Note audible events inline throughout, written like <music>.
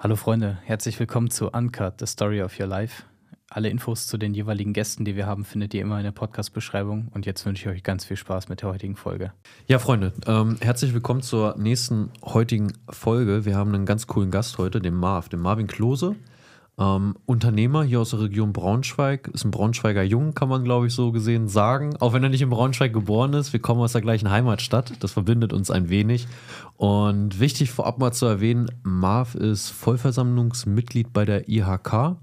Hallo Freunde, herzlich willkommen zu Uncut, The Story of Your Life. Alle Infos zu den jeweiligen Gästen, die wir haben, findet ihr immer in der Podcast-Beschreibung. Und jetzt wünsche ich euch ganz viel Spaß mit der heutigen Folge. Ja, Freunde, ähm, herzlich willkommen zur nächsten heutigen Folge. Wir haben einen ganz coolen Gast heute, den Marv, den Marvin Klose. Ähm, Unternehmer hier aus der Region Braunschweig, ist ein Braunschweiger Jung, kann man glaube ich so gesehen sagen. Auch wenn er nicht in Braunschweig geboren ist, wir kommen aus der gleichen Heimatstadt, das verbindet uns ein wenig. Und wichtig vorab mal zu erwähnen, Marv ist Vollversammlungsmitglied bei der IHK.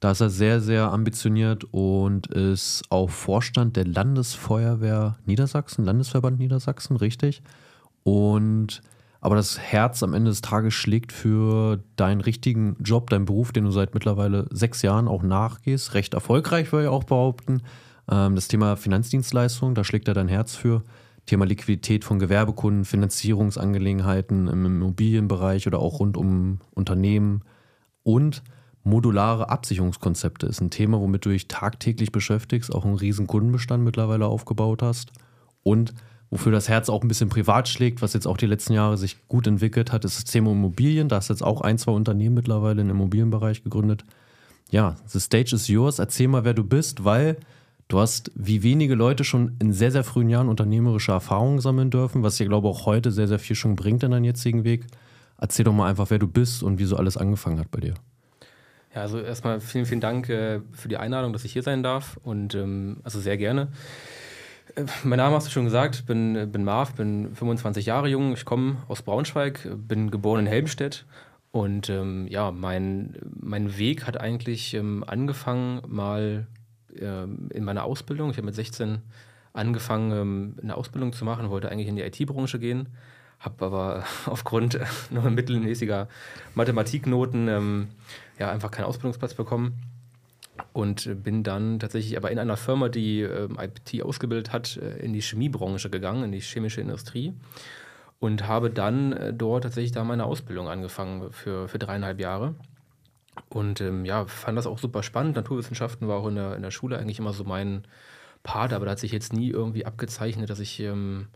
Da ist er sehr, sehr ambitioniert und ist auch Vorstand der Landesfeuerwehr Niedersachsen, Landesverband Niedersachsen, richtig. Und aber das Herz am Ende des Tages schlägt für deinen richtigen Job, deinen Beruf, den du seit mittlerweile sechs Jahren auch nachgehst. Recht erfolgreich, würde ich auch behaupten. Ähm, das Thema Finanzdienstleistung, da schlägt er dein Herz für. Thema Liquidität von Gewerbekunden, Finanzierungsangelegenheiten im Immobilienbereich oder auch rund um Unternehmen und modulare Absicherungskonzepte ist ein Thema, womit du dich tagtäglich beschäftigst, auch einen riesen Kundenbestand mittlerweile aufgebaut hast und wofür das Herz auch ein bisschen privat schlägt, was jetzt auch die letzten Jahre sich gut entwickelt hat, ist das Thema Immobilien. Da hast jetzt auch ein, zwei Unternehmen mittlerweile im Immobilienbereich gegründet. Ja, the stage is yours. Erzähl mal, wer du bist, weil du hast wie wenige Leute schon in sehr, sehr frühen Jahren unternehmerische Erfahrungen sammeln dürfen, was dir, glaube ich, auch heute sehr, sehr viel schon bringt in deinem jetzigen Weg. Erzähl doch mal einfach, wer du bist und wie so alles angefangen hat bei dir. Ja, also erstmal vielen, vielen Dank äh, für die Einladung, dass ich hier sein darf und ähm, also sehr gerne. Mein Name hast du schon gesagt, bin, bin Marv, bin 25 Jahre jung, ich komme aus Braunschweig, bin geboren in Helmstedt und ähm, ja, mein, mein Weg hat eigentlich ähm, angefangen mal ähm, in meiner Ausbildung. Ich habe mit 16 angefangen, ähm, eine Ausbildung zu machen, wollte eigentlich in die IT-Branche gehen, habe aber <laughs> aufgrund nur mittelmäßiger Mathematiknoten ähm, ja, einfach keinen Ausbildungsplatz bekommen und bin dann tatsächlich aber in einer Firma, die äh, IT ausgebildet hat, äh, in die Chemiebranche gegangen, in die chemische Industrie und habe dann äh, dort tatsächlich da meine Ausbildung angefangen für, für dreieinhalb Jahre. Und ähm, ja, fand das auch super spannend. Naturwissenschaften war auch in der, in der Schule eigentlich immer so mein Part, aber da hat sich jetzt nie irgendwie abgezeichnet, dass ich ähm,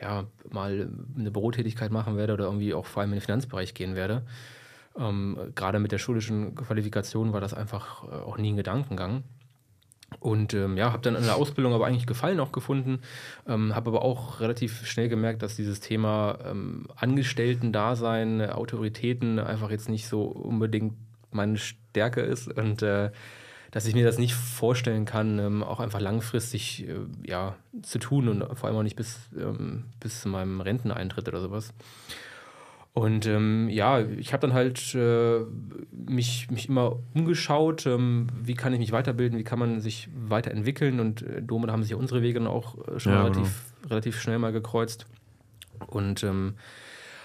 ja, mal eine Bürotätigkeit machen werde oder irgendwie auch vor allem in den Finanzbereich gehen werde. Ähm, gerade mit der schulischen Qualifikation war das einfach äh, auch nie ein Gedankengang. Und ähm, ja, habe dann in der Ausbildung aber eigentlich Gefallen auch gefunden, ähm, habe aber auch relativ schnell gemerkt, dass dieses Thema ähm, Angestellten-Dasein, Autoritäten einfach jetzt nicht so unbedingt meine Stärke ist und äh, dass ich mir das nicht vorstellen kann, ähm, auch einfach langfristig äh, ja, zu tun und vor allem auch nicht bis, ähm, bis zu meinem Renteneintritt oder sowas. Und ähm, ja, ich habe dann halt äh, mich, mich immer umgeschaut, ähm, wie kann ich mich weiterbilden, wie kann man sich weiterentwickeln. Und äh, damit haben sich unsere Wege dann auch äh, schon ja, relativ, genau. relativ schnell mal gekreuzt. Und ähm,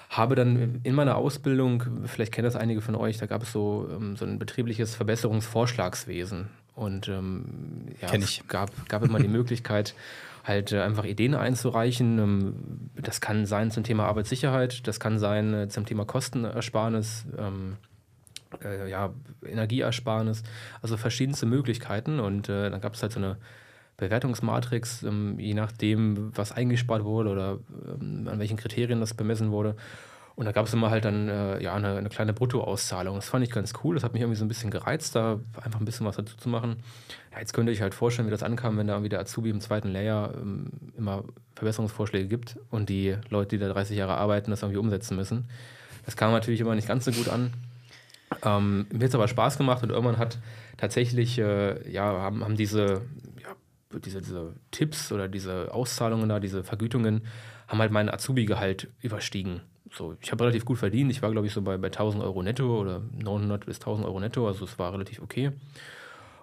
habe dann in meiner Ausbildung, vielleicht kennen das einige von euch, da gab es so, ähm, so ein betriebliches Verbesserungsvorschlagswesen. Und ähm, ja, es gab, gab immer die <laughs> Möglichkeit, halt äh, einfach Ideen einzureichen. Ähm, das kann sein zum Thema Arbeitssicherheit, das kann sein äh, zum Thema Kostenersparnis, ähm, äh, ja, Energieersparnis, also verschiedenste Möglichkeiten. Und äh, dann gab es halt so eine Bewertungsmatrix, ähm, je nachdem, was eingespart wurde oder ähm, an welchen Kriterien das bemessen wurde. Und da gab es immer halt dann äh, ja, eine, eine, kleine Bruttoauszahlung. Das fand ich ganz cool. Das hat mich irgendwie so ein bisschen gereizt, da einfach ein bisschen was dazu zu machen. Ja, jetzt könnte ich halt vorstellen, wie das ankam, wenn da irgendwie der Azubi im zweiten Layer ähm, immer Verbesserungsvorschläge gibt und die Leute, die da 30 Jahre arbeiten, das irgendwie umsetzen müssen. Das kam natürlich immer nicht ganz so gut an. Ähm, mir hat es aber Spaß gemacht und irgendwann hat tatsächlich, äh, ja, haben, haben diese, ja, diese, diese Tipps oder diese Auszahlungen da, diese Vergütungen, haben halt meinen Azubi-Gehalt überstiegen so, ich habe relativ gut verdient. Ich war, glaube ich, so bei, bei 1000 Euro netto oder 900 bis 1000 Euro netto. Also es war relativ okay.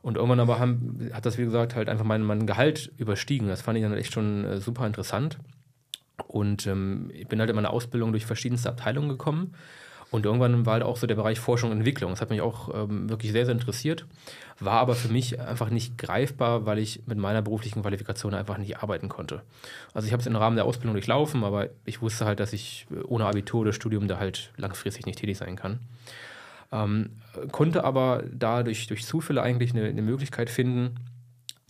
Und irgendwann aber haben, hat das, wie gesagt, halt einfach mein, mein Gehalt überstiegen. Das fand ich dann echt schon äh, super interessant. Und ähm, ich bin halt in meiner Ausbildung durch verschiedenste Abteilungen gekommen und irgendwann war halt auch so der Bereich Forschung und Entwicklung. Das hat mich auch ähm, wirklich sehr, sehr interessiert, war aber für mich einfach nicht greifbar, weil ich mit meiner beruflichen Qualifikation einfach nicht arbeiten konnte. Also ich habe es im Rahmen der Ausbildung durchlaufen, aber ich wusste halt, dass ich ohne Abitur oder Studium da halt langfristig nicht tätig sein kann. Ähm, konnte aber da durch, durch Zufälle eigentlich eine, eine Möglichkeit finden,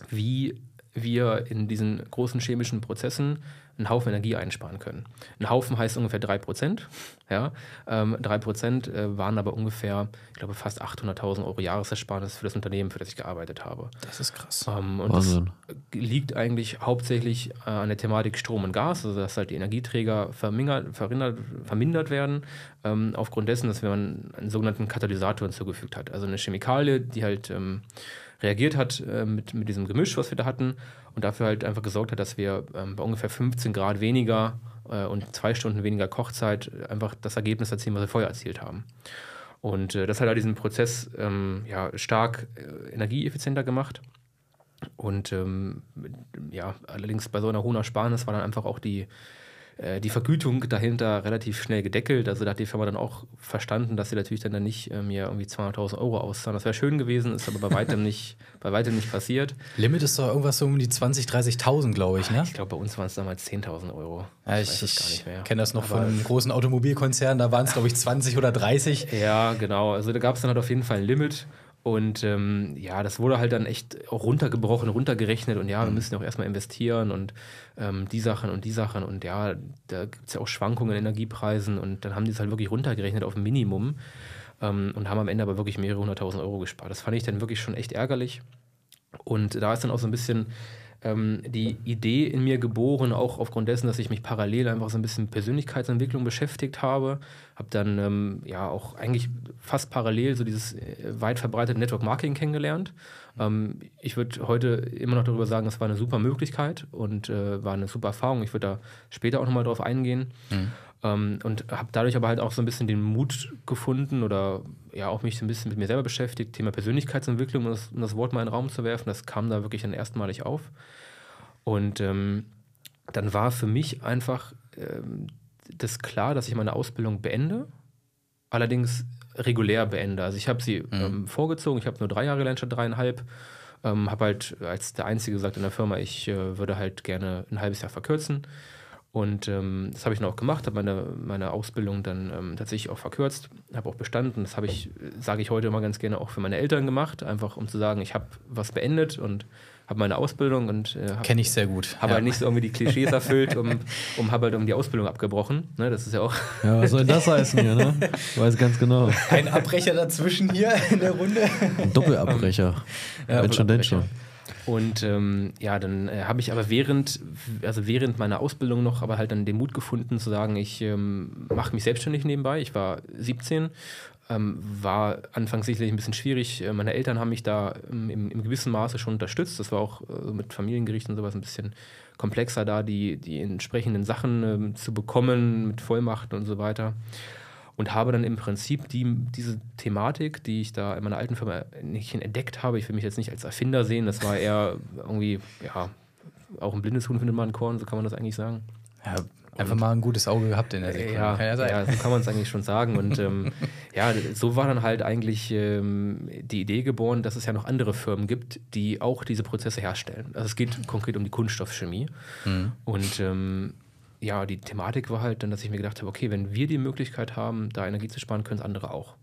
wie wir in diesen großen chemischen Prozessen einen Haufen Energie einsparen können. Ein Haufen heißt ungefähr 3%. Ja? Ähm, 3% äh, waren aber ungefähr, ich glaube, fast 800.000 Euro Jahresersparnis für das Unternehmen, für das ich gearbeitet habe. Das ist krass. Ähm, und Wahnsinn. das liegt eigentlich hauptsächlich äh, an der Thematik Strom und Gas, also dass halt die Energieträger vermindert, vermindert, vermindert werden, ähm, aufgrund dessen, dass man einen sogenannten Katalysator hinzugefügt hat. Also eine Chemikalie, die halt ähm, reagiert hat äh, mit, mit diesem Gemisch, was wir da hatten, und dafür halt einfach gesorgt hat, dass wir ähm, bei ungefähr 15 Grad weniger äh, und zwei Stunden weniger Kochzeit einfach das Ergebnis erzielen, was wir vorher erzielt haben. Und äh, das hat halt diesen Prozess ähm, ja, stark äh, energieeffizienter gemacht. Und ähm, ja, allerdings bei so einer hohen Ersparnis war dann einfach auch die, äh, die Vergütung dahinter relativ schnell gedeckelt. Also da hat die Firma dann auch verstanden, dass sie natürlich dann, dann nicht äh, mir irgendwie 200.000 Euro auszahlen. Das wäre schön gewesen, ist aber bei weitem <laughs> nicht, bei weitem nicht passiert. Limit ist doch irgendwas so um die 20.000, 30.000, glaube ich, ne? Ich glaube, bei uns waren es damals 10.000 Euro. Ja, ich weiß es gar nicht mehr. kenne das noch Aber- von einem großen Automobilkonzern, da waren es, glaube ich, 20 oder 30. Ja, genau. Also da gab es dann halt auf jeden Fall ein Limit. Und ähm, ja, das wurde halt dann echt auch runtergebrochen, runtergerechnet und ja, wir müssen ja auch erstmal investieren und ähm, die Sachen und die Sachen und ja, da gibt es ja auch Schwankungen in Energiepreisen und dann haben die es halt wirklich runtergerechnet auf ein Minimum ähm, und haben am Ende aber wirklich mehrere hunderttausend Euro gespart. Das fand ich dann wirklich schon echt ärgerlich. Und da ist dann auch so ein bisschen ähm, die Idee in mir geboren, auch aufgrund dessen, dass ich mich parallel einfach so ein bisschen Persönlichkeitsentwicklung beschäftigt habe. Habe dann ähm, ja auch eigentlich fast parallel so dieses äh, weit verbreitete Network Marketing kennengelernt. Ähm, ich würde heute immer noch darüber sagen, es war eine super Möglichkeit und äh, war eine super Erfahrung. Ich würde da später auch nochmal drauf eingehen. Ähm, und habe dadurch aber halt auch so ein bisschen den Mut gefunden oder ja auch mich so ein bisschen mit mir selber beschäftigt, Thema Persönlichkeitsentwicklung, um das, um das Wort mal in den Raum zu werfen. Das kam da wirklich dann erstmalig auf. Und ähm, dann war für mich einfach ähm, das klar, dass ich meine Ausbildung beende, allerdings regulär beende. Also ich habe sie ähm, vorgezogen, ich habe nur drei Jahre gelernt statt dreieinhalb. Ähm, habe halt als der Einzige gesagt in der Firma, ich äh, würde halt gerne ein halbes Jahr verkürzen. Und ähm, das habe ich dann auch gemacht, habe meine, meine Ausbildung dann ähm, tatsächlich auch verkürzt, habe auch bestanden. Das habe ich, sage ich heute immer ganz gerne, auch für meine Eltern gemacht, einfach um zu sagen, ich habe was beendet und habe meine Ausbildung und äh, habe Kenne ich sehr gut. habe Ja. halt nicht so irgendwie die Klischees <laughs> erfüllt, um, um habe halt um die Ausbildung abgebrochen. Ne, das ist ja auch. Ja, was soll das heißen hier, ne? Weiß ganz genau. Ein Abbrecher dazwischen hier in der Runde. Ein Doppelabbrecher. <laughs> Wenn schon, denn schon. Und ähm, ja, dann äh, habe ich aber während, also während meiner Ausbildung noch, aber halt dann den Mut gefunden zu sagen, ich ähm, mache mich selbstständig nebenbei. Ich war 17, ähm, war anfangs sicherlich ein bisschen schwierig. Äh, Meine Eltern haben mich da ähm, im, im gewissen Maße schon unterstützt. Das war auch äh, mit Familiengericht und sowas ein bisschen komplexer da, die, die entsprechenden Sachen ähm, zu bekommen mit Vollmachten und so weiter. Und habe dann im Prinzip die, diese Thematik, die ich da in meiner alten Firma nicht entdeckt habe, ich will mich jetzt nicht als Erfinder sehen, das war eher irgendwie, ja, auch ein blindes Huhn findet man ein Korn, so kann man das eigentlich sagen. Ja, einfach mal ein gutes Auge gehabt in der Sekunde. Ja, Kann ja sein. ja, so kann man es eigentlich schon sagen. Und ähm, <laughs> ja, so war dann halt eigentlich ähm, die Idee geboren, dass es ja noch andere Firmen gibt, die auch diese Prozesse herstellen. Also es geht konkret um die Kunststoffchemie. Und ähm, ja, die Thematik war halt dann, dass ich mir gedacht habe, okay, wenn wir die Möglichkeit haben, da Energie zu sparen, können es andere auch.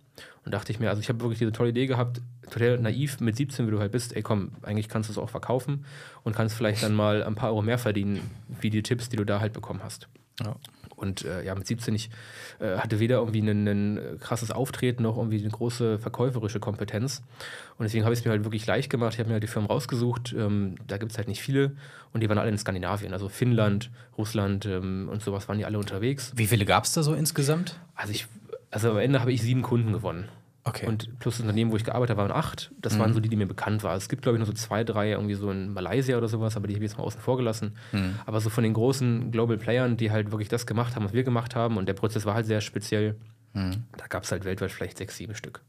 Und dachte ich mir, also ich habe wirklich diese tolle Idee gehabt, total naiv mit 17, wie du halt bist, ey komm, eigentlich kannst du es auch verkaufen und kannst vielleicht dann mal ein paar Euro mehr verdienen, wie die Tipps, die du da halt bekommen hast. Ja. Und äh, ja, mit 17, ich äh, hatte weder irgendwie ein, ein krasses Auftreten noch irgendwie eine große verkäuferische Kompetenz. Und deswegen habe ich es mir halt wirklich leicht gemacht. Ich habe mir halt die Firmen rausgesucht. Ähm, da gibt es halt nicht viele. Und die waren alle in Skandinavien. Also Finnland, Russland ähm, und sowas waren die alle unterwegs. Wie viele gab es da so insgesamt? Also, ich, also am Ende habe ich sieben Kunden gewonnen. Okay. Und plus das Unternehmen, wo ich gearbeitet habe, waren acht. Das waren so die, die mir bekannt waren. Es gibt, glaube ich, noch so zwei, drei irgendwie so in Malaysia oder sowas, aber die habe ich jetzt mal außen vor gelassen. Aber so von den großen Global Playern, die halt wirklich das gemacht haben, was wir gemacht haben, und der Prozess war halt sehr speziell, da gab es halt weltweit vielleicht sechs, sieben Stück.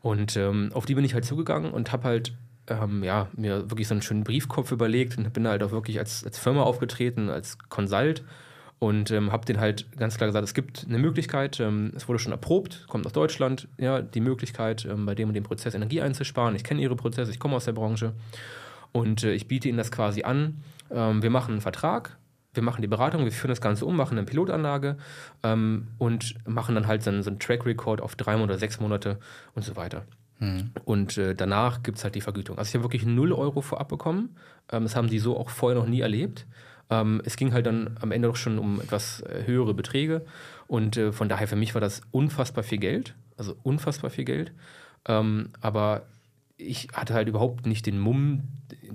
Und ähm, auf die bin ich halt zugegangen und habe halt ähm, ja, mir wirklich so einen schönen Briefkopf überlegt und bin halt auch wirklich als, als Firma aufgetreten, als Consult und ähm, habe den halt ganz klar gesagt, es gibt eine Möglichkeit, ähm, es wurde schon erprobt, kommt aus Deutschland, ja, die Möglichkeit, ähm, bei dem und dem Prozess Energie einzusparen. Ich kenne ihre Prozesse, ich komme aus der Branche und äh, ich biete ihnen das quasi an. Ähm, wir machen einen Vertrag, wir machen die Beratung, wir führen das Ganze um, machen eine Pilotanlage ähm, und machen dann halt so einen, so einen Track Record auf drei Monate, sechs Monate und so weiter. Und äh, danach gibt es halt die Vergütung. Also ich habe wirklich 0 Euro vorab bekommen. Ähm, das haben die so auch vorher noch nie erlebt. Ähm, es ging halt dann am Ende doch schon um etwas äh, höhere Beträge und äh, von daher für mich war das unfassbar viel Geld, also unfassbar viel Geld. Ähm, aber ich hatte halt überhaupt nicht den Mumm,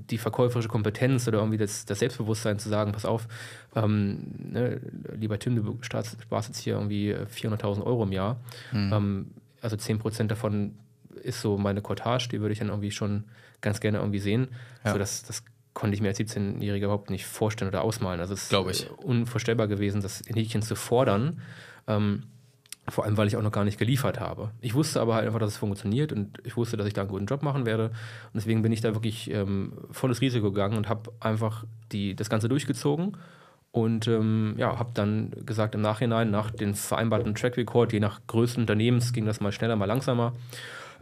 die verkäuferische Kompetenz oder irgendwie das, das Selbstbewusstsein zu sagen, pass auf, ähm, ne, lieber Tim, du sparst jetzt hier irgendwie 400.000 Euro im Jahr. Mhm. Ähm, also 10% davon ist so meine Cottage, die würde ich dann irgendwie schon ganz gerne irgendwie sehen. Ja. Also das, das konnte ich mir als 17-Jähriger überhaupt nicht vorstellen oder ausmalen. Also es ist unvorstellbar gewesen, das in Häkchen zu fordern. Ähm, vor allem, weil ich auch noch gar nicht geliefert habe. Ich wusste aber halt einfach, dass es funktioniert und ich wusste, dass ich da einen guten Job machen werde. Und deswegen bin ich da wirklich ähm, volles Risiko gegangen und habe einfach die, das Ganze durchgezogen. Und ähm, ja, habe dann gesagt im Nachhinein, nach dem vereinbarten Track Record, je nach Größe Unternehmens ging das mal schneller, mal langsamer.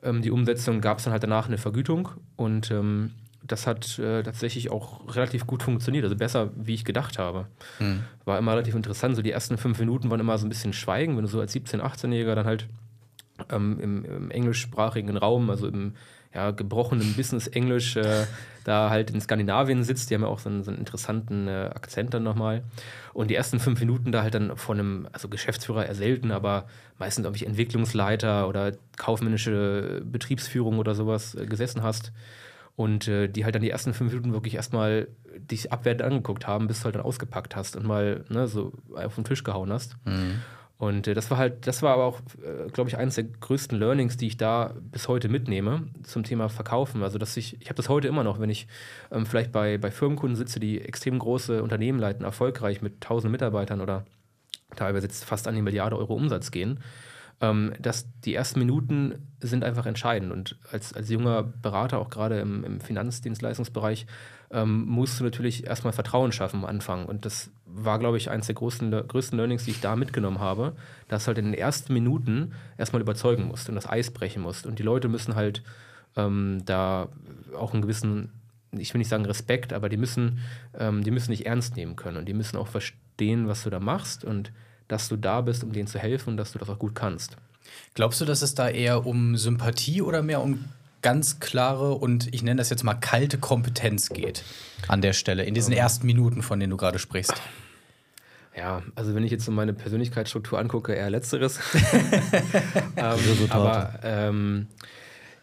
Ähm, die Umsetzung gab es dann halt danach eine Vergütung und ähm, das hat äh, tatsächlich auch relativ gut funktioniert, also besser, wie ich gedacht habe. Mhm. War immer relativ interessant. So die ersten fünf Minuten waren immer so ein bisschen Schweigen, wenn du so als 17-, 18-Jähriger dann halt ähm, im, im, englischsprachigen Raum, also im ja, gebrochenen Business-Englisch, äh, <laughs> da halt in Skandinavien sitzt. Die haben ja auch so einen, so einen interessanten äh, Akzent dann nochmal. Und die ersten fünf Minuten da halt dann von einem, also Geschäftsführer eher selten, aber meistens irgendwie Entwicklungsleiter oder kaufmännische Betriebsführung oder sowas äh, gesessen hast und äh, die halt dann die ersten fünf Minuten wirklich erstmal dich abwertend angeguckt haben, bis du halt dann ausgepackt hast und mal ne, so auf den Tisch gehauen hast. Mhm. Und äh, das war halt, das war aber auch, äh, glaube ich, eines der größten Learnings, die ich da bis heute mitnehme zum Thema Verkaufen. Also, dass ich, ich habe das heute immer noch, wenn ich ähm, vielleicht bei, bei Firmenkunden sitze, die extrem große Unternehmen leiten, erfolgreich mit tausend Mitarbeitern oder teilweise jetzt fast an die Milliarde Euro Umsatz gehen ähm, dass die ersten Minuten sind einfach entscheidend. Und als, als junger Berater, auch gerade im, im Finanzdienstleistungsbereich, ähm, musst du natürlich erstmal Vertrauen schaffen am Anfang. Und das war, glaube ich, eines der größten, größten Learnings, die ich da mitgenommen habe, dass halt in den ersten Minuten erstmal überzeugen musst und das Eis brechen musst. Und die Leute müssen halt ähm, da auch einen gewissen, ich will nicht sagen Respekt, aber die müssen, ähm, die müssen dich ernst nehmen können und die müssen auch verstehen, was du da machst und dass du da bist, um denen zu helfen und dass du das auch gut kannst. Glaubst du, dass es da eher um Sympathie oder mehr um ganz klare und ich nenne das jetzt mal kalte Kompetenz geht an der Stelle, in diesen ersten Minuten, von denen du gerade sprichst? Ja, also wenn ich jetzt so meine Persönlichkeitsstruktur angucke, eher letzteres. <laughs> ähm, aber ähm,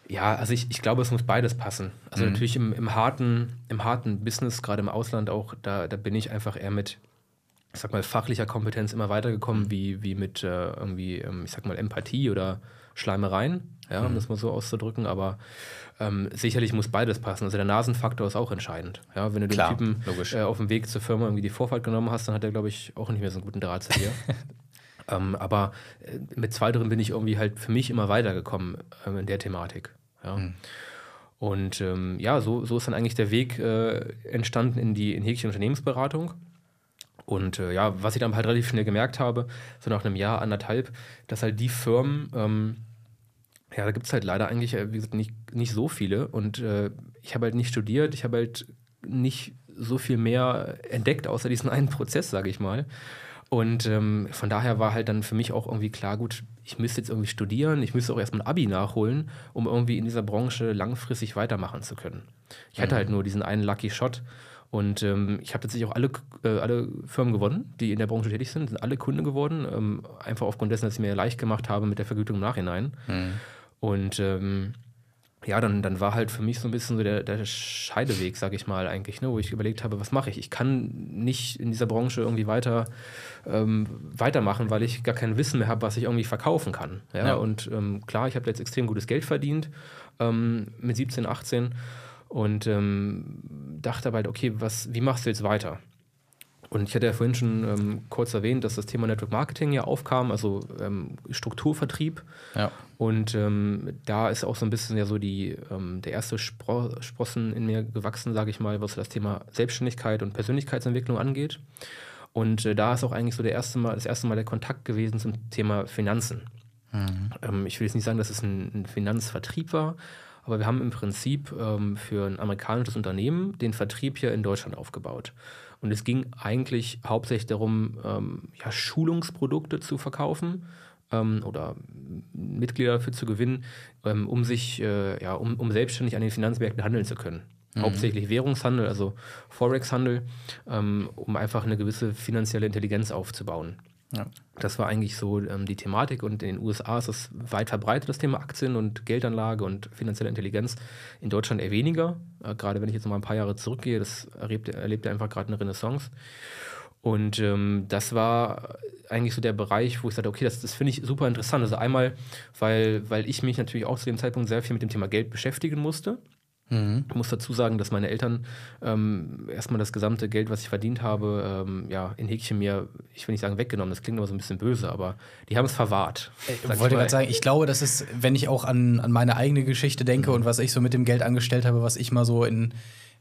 ja, also ich, ich glaube, es muss beides passen. Also mhm. natürlich im, im, harten, im harten Business, gerade im Ausland auch, da, da bin ich einfach eher mit ich sag mal, fachlicher Kompetenz immer weitergekommen, mhm. wie, wie mit äh, irgendwie, ähm, ich sag mal, Empathie oder Schleimereien, ja, um mhm. das mal so auszudrücken. Aber ähm, sicherlich muss beides passen. Also der Nasenfaktor ist auch entscheidend. Ja, wenn du Klar, den Typen äh, auf dem Weg zur Firma irgendwie die Vorfahrt genommen hast, dann hat er, glaube ich, auch nicht mehr so einen guten Draht zu dir. <laughs> ähm, aber äh, mit zweiterem bin ich irgendwie halt für mich immer weitergekommen äh, in der Thematik. Ja. Mhm. Und ähm, ja, so, so ist dann eigentlich der Weg äh, entstanden in die in Häkchen Unternehmensberatung. Und äh, ja, was ich dann halt relativ schnell gemerkt habe, so nach einem Jahr, anderthalb, dass halt die Firmen, ähm, ja, da gibt es halt leider eigentlich, äh, wie gesagt, nicht, nicht so viele. Und äh, ich habe halt nicht studiert, ich habe halt nicht so viel mehr entdeckt, außer diesen einen Prozess, sage ich mal. Und ähm, von daher war halt dann für mich auch irgendwie klar, gut, ich müsste jetzt irgendwie studieren, ich müsste auch erstmal ein Abi nachholen, um irgendwie in dieser Branche langfristig weitermachen zu können. Ich hatte mhm. halt nur diesen einen Lucky Shot und ähm, ich habe tatsächlich auch alle, äh, alle Firmen gewonnen, die in der Branche tätig sind, sind alle Kunden geworden. Ähm, einfach aufgrund dessen, dass ich mir leicht gemacht habe mit der Vergütung im Nachhinein. Mhm. Und ähm, ja, dann, dann war halt für mich so ein bisschen so der, der Scheideweg, sag ich mal, eigentlich, ne, wo ich überlegt habe, was mache ich? Ich kann nicht in dieser Branche irgendwie weiter ähm, weitermachen, weil ich gar kein Wissen mehr habe, was ich irgendwie verkaufen kann. Ja? ja. Und ähm, klar, ich habe jetzt extrem gutes Geld verdient ähm, mit 17, 18 und ähm, dachte aber halt, okay, was, wie machst du jetzt weiter? Und ich hatte ja vorhin schon ähm, kurz erwähnt, dass das Thema Network Marketing ja aufkam, also ähm, Strukturvertrieb. Ja. Und ähm, da ist auch so ein bisschen ja so die, ähm, der erste Spro Sprossen in mir gewachsen, sage ich mal, was das Thema Selbstständigkeit und Persönlichkeitsentwicklung angeht. Und äh, da ist auch eigentlich so der erste Mal, das erste Mal der Kontakt gewesen zum Thema Finanzen. Mhm. Ähm, ich will jetzt nicht sagen, dass es ein, ein Finanzvertrieb war, aber wir haben im Prinzip ähm, für ein amerikanisches Unternehmen den Vertrieb hier in Deutschland aufgebaut. Und es ging eigentlich hauptsächlich darum, ähm, ja, Schulungsprodukte zu verkaufen ähm, oder Mitglieder dafür zu gewinnen, ähm, um sich, äh, ja, um, um selbstständig an den Finanzmärkten handeln zu können. hauptsächlich Währungshandel, also Forex-Handel, ähm, um einfach eine gewisse finanzielle Intelligenz aufzubauen. Das war eigentlich so ähm, die Thematik und in den USA ist es weit verbreitet, das Thema Aktien und Geldanlage und finanzielle Intelligenz. In Deutschland eher weniger, äh, gerade wenn ich jetzt mal ein paar Jahre zurückgehe, das erlebt, erlebt einfach gerade eine Renaissance. Und ähm, das war eigentlich so der Bereich, wo ich sagte, okay, das, das finde ich super interessant. Also einmal, weil, weil ich mich natürlich auch zu dem Zeitpunkt sehr viel mit dem Thema Geld beschäftigen musste. Ich muss dazu sagen, dass meine Eltern ähm, erstmal das gesamte Geld, was ich verdient habe, ähm, ja, in Häkchen mir, ich will nicht sagen weggenommen, das klingt aber so ein bisschen böse, aber die haben es verwahrt. Ich sag wollte gerade sagen, ich glaube, das ist, wenn ich auch an, an meine eigene Geschichte denke und was ich so mit dem Geld angestellt habe, was ich mal so in,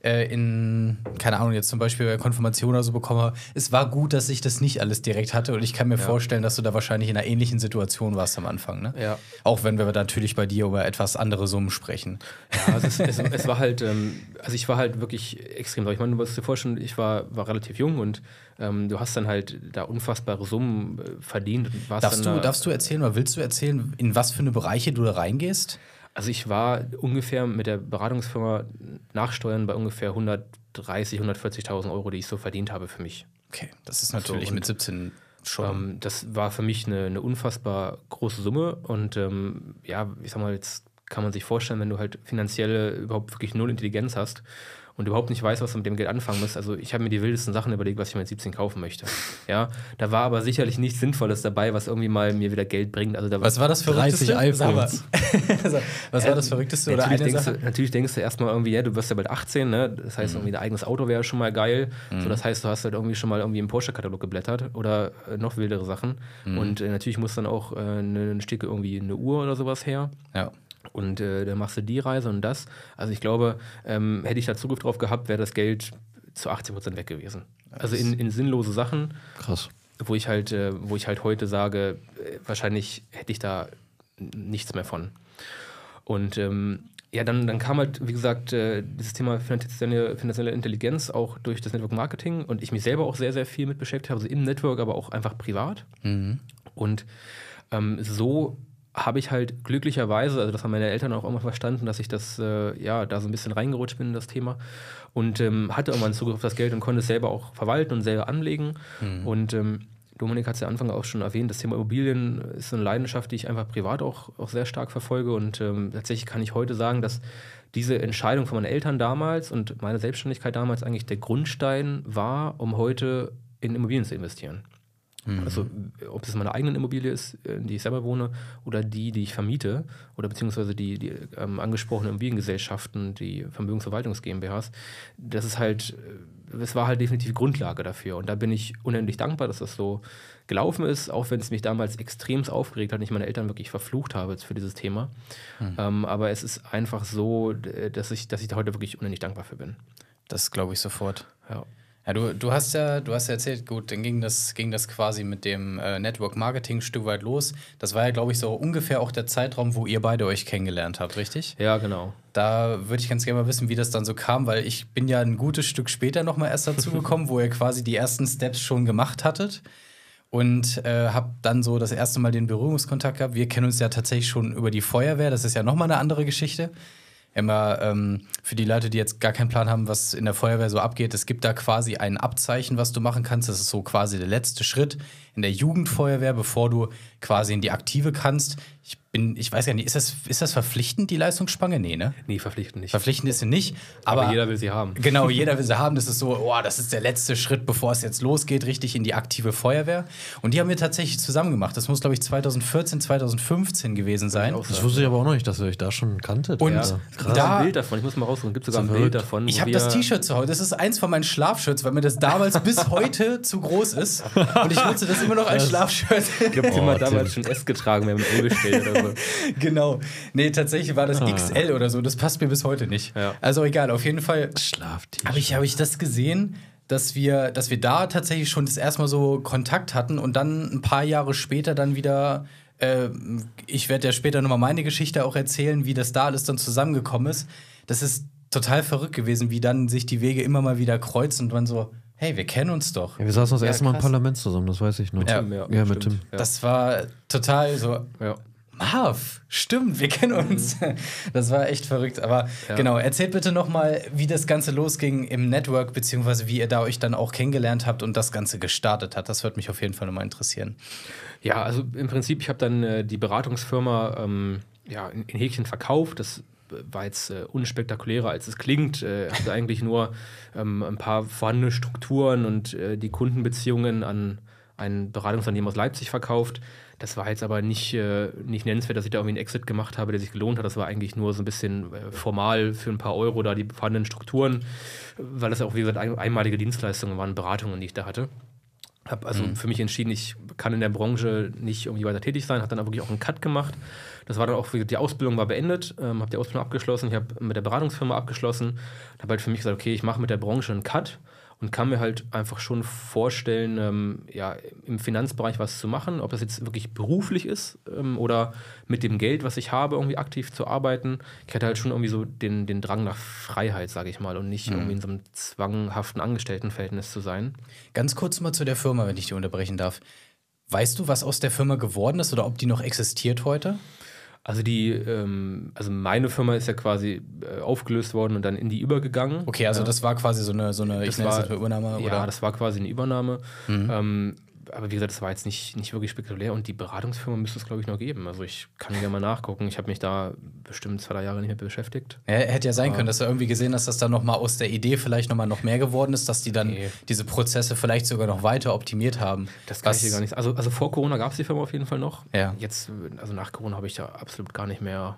äh, in keine Ahnung, jetzt zum Beispiel bei Konfirmation oder so bekomme, es war gut, dass ich das nicht alles direkt hatte und ich kann mir vorstellen, dass du da wahrscheinlich in einer ähnlichen Situation warst am Anfang, ne? Ja. Auch wenn wir natürlich bei dir über etwas andere Summen sprechen. Ja, also es, es, es war halt, ähm, also ich war halt wirklich extrem. Ich meine, du musst dir vorstellen, ich war, war relativ jung und ähm, du hast dann halt da unfassbare Summen äh, verdient. Darfst du, da, darfst du erzählen oder willst du erzählen, in was für eine Bereiche du da reingehst? Also ich war ungefähr mit der Beratungsfirma nachsteuern bei ungefähr 130.000, 140.000 Euro, die ich so verdient habe für mich. Okay, das ist natürlich und- mit 17 schon. Ähm, das war für mich eine, eine unfassbar große Summe und ähm, ja, ich sag mal, jetzt kann man sich vorstellen, wenn du halt finanziell überhaupt wirklich null Intelligenz hast und überhaupt nicht weißt, was du mit dem Geld anfangen musst. Also ich habe mir die wildesten Sachen überlegt, was ich mir mit 17 kaufen möchte. Ja, da war aber sicherlich nichts Sinnvolles dabei, was irgendwie mal mir wieder Geld bringt. Also da was war das 30 Verrückteste? Sag mal. iPhones. <laughs> was war das Verrückteste? Oder natürlich, eine denkst Sache? du, natürlich denkst du erstmal irgendwie, ja, du wirst ja bald 18, ne? Das heißt, irgendwie ein eigenes Auto wäre schon mal geil. So, das heißt, du hast halt irgendwie schon mal irgendwie im Porsche-Katalog geblättert oder äh, noch wildere Sachen. Und äh, natürlich muss dann auch äh, eine, ein Stück irgendwie eine Uhr oder sowas her. Ja. Und äh, dann machst du die Reise und das. Also ich glaube, ähm, hätte ich da Zugriff drauf gehabt, wäre das Geld zu 80 Prozent weg gewesen. Also in, in sinnlose Sachen, Krass. wo ich halt, äh, wo ich halt heute sage, äh, wahrscheinlich hätte ich da nichts mehr von. Und ähm, ja, dann, dann kam halt, wie gesagt, äh, dieses Thema finanzielle, finanzielle Intelligenz auch durch das Network Marketing und ich mich selber auch sehr, sehr viel mit beschäftigt habe, also im Network, aber auch einfach privat. Und ähm, so habe ich halt glücklicherweise, also das haben meine Eltern auch immer verstanden, dass ich das, äh, ja, da so ein bisschen reingerutscht bin in das Thema und ähm, hatte irgendwann Zugriff auf das Geld und konnte es selber auch verwalten und selber anlegen. Und ähm, Dominik hat es ja am Anfang auch schon erwähnt, das Thema Immobilien ist eine Leidenschaft, die ich einfach privat auch, auch sehr stark verfolge und ähm, tatsächlich kann ich heute sagen, dass diese Entscheidung von meinen Eltern damals und meine Selbstständigkeit damals eigentlich der Grundstein war, um heute in Immobilien zu investieren. Also ob es meine eigene Immobilie ist, in die ich selber wohne, oder die, die ich vermiete, oder beziehungsweise die, die ähm, angesprochenen Immobiliengesellschaften, die Vermögensverwaltungs GmbHs, das ist halt, äh, es war halt definitiv Grundlage dafür. Und da bin ich unendlich dankbar, dass das so gelaufen ist, auch wenn es mich damals extremst aufgeregt hat und ich meine Eltern wirklich verflucht habe für dieses Thema. Ähm, aber es ist einfach so, d- dass ich, dass ich da heute wirklich unendlich dankbar für bin. Das glaube ich sofort. Ja. Ja, du, du hast ja, du hast ja erzählt, gut, dann ging das, ging das quasi mit dem äh, Network Marketing ein Stück weit los. Das war ja, glaube ich, so ungefähr auch der Zeitraum, wo ihr beide euch kennengelernt habt, richtig? Ja, genau. Da würde ich ganz gerne mal wissen, wie das dann so kam, weil ich bin ja ein gutes Stück später noch mal erst dazu <laughs> gekommen, wo ihr quasi die ersten Steps schon gemacht hattet und äh, habe dann so das erste Mal den Berührungskontakt gehabt. Wir kennen uns ja tatsächlich schon über die Feuerwehr, das ist ja noch mal eine andere Geschichte. Immer ähm, für die Leute, die jetzt gar keinen Plan haben, was in der Feuerwehr so abgeht, es gibt da quasi ein Abzeichen, was du machen kannst. Das ist so quasi der letzte Schritt in der Jugendfeuerwehr, bevor du quasi in die aktive kannst. Ich bin, ich weiß gar nicht, ist das, ist das verpflichtend, die Leistungsspange? Nee, ne? Nee, verpflichtend nicht. Verpflichtend ist sie nicht, aber, aber jeder will sie haben. Genau, <laughs> jeder will sie haben. Das ist so, oh, das ist der letzte Schritt, bevor es jetzt losgeht, richtig in die aktive Feuerwehr. Und die haben wir tatsächlich zusammen gemacht. Das muss, glaube ich, 2014, 2015 gewesen sein. Das wusste ich aber auch noch nicht, dass ihr euch da schon kanntet. Und Ja, gibt da- ein Bild davon, ich muss mal raussuchen. Es gibt sogar ein So Bild davon. Ich habe das T-Shirt zu Hause. Das ist eins von meinen Schlafshirts, weil mir das damals bis <laughs> heute zu groß ist. Und ich nutze das immer noch als Schlafshirt. Ich glaube, Tim hat damals schon S getragen, wir haben ein O bestellt oder so. <laughs> genau. Nee, tatsächlich war das XL oder so. Das passt mir bis heute nicht. Ja. Also egal, auf jeden Fall Schlaftisch. habe ich, hab ich das gesehen, dass wir, dass wir da tatsächlich schon das erste Mal so Kontakt hatten und dann ein paar Jahre später dann wieder. Äh, ich werde ja später nochmal meine Geschichte auch erzählen, wie das da alles dann zusammengekommen ist. Das ist total verrückt gewesen, wie dann sich die Wege immer mal wieder kreuzen und man so, hey, wir kennen uns doch. Ja, wir saßen das Ja, erste Mal im. Parlament zusammen, das weiß ich noch. Ja. Tim, Ja, mit stimmt. Tim. Ja. Das war total so, ja. Marv, stimmt, wir kennen uns. Das war echt verrückt. Aber ja. genau, erzählt bitte noch mal, wie das Ganze losging im Network, beziehungsweise wie ihr da euch dann auch kennengelernt habt und das Ganze gestartet hat. Das würde mich auf jeden Fall nochmal interessieren. Ja, also im Prinzip, ich habe dann äh, die Beratungsfirma ähm, ja, in, in, Häkchen verkauft. Das war jetzt äh, unspektakulärer, als es klingt. Äh, hatte <laughs> eigentlich nur ähm, ein paar vorhandene Strukturen und äh, die Kundenbeziehungen an ein Beratungsunternehmen aus Leipzig verkauft. Das war jetzt aber nicht, äh, nicht nennenswert, dass ich da irgendwie einen Exit gemacht habe, der sich gelohnt hat. Das war eigentlich nur so ein bisschen äh, formal für ein paar Euro da die vorhandenen Strukturen, weil das ja auch, wie gesagt, ein, einmalige Dienstleistungen waren, Beratungen, die ich da hatte. Habe also mhm. für mich entschieden, ich kann in der Branche nicht irgendwie weiter tätig sein, habe dann aber wirklich auch einen Cut gemacht. Das war dann auch, die Ausbildung war beendet, ähm, habe die Ausbildung abgeschlossen, ich habe mit der Beratungsfirma abgeschlossen, habe halt für mich gesagt, okay, ich mache mit der Branche einen Cut und kann mir halt einfach schon vorstellen, ähm, ja, im Finanzbereich was zu machen, ob das jetzt wirklich beruflich ist ähm, oder mit dem Geld, was ich habe, irgendwie aktiv zu arbeiten. Ich hatte halt schon irgendwie so den, den Drang nach Freiheit, sage ich mal, und nicht mhm. irgendwie in so einem zwanghaften Angestelltenverhältnis zu sein. Ganz kurz mal zu der Firma, wenn ich die unterbrechen darf. Weißt du, was aus der Firma geworden ist oder ob die noch existiert heute? Also die, ähm, also meine Firma ist ja quasi äh, aufgelöst worden und dann in die übergegangen. Okay, also ja. das war quasi so eine, so eine, das war, eine Übernahme, oder? Ja, das war quasi eine Übernahme. Mhm. Ähm, aber wie gesagt, das war jetzt nicht, nicht wirklich spektakulär und die Beratungsfirma müsste es, glaube ich, noch geben. Also ich kann gerne mal nachgucken. Ich habe mich da bestimmt zwei, drei Jahre nicht mehr beschäftigt. Ja, hätte ja sein können, dass du irgendwie gesehen hast, dass da noch mal aus der Idee vielleicht noch mal noch mehr geworden ist, dass die dann nee. diese Prozesse vielleicht sogar noch weiter optimiert haben. Das kann ich hier gar nicht. Also, also vor Corona gab es die Firma auf jeden Fall noch. Ja. Jetzt, also nach Corona habe ich da absolut gar nicht mehr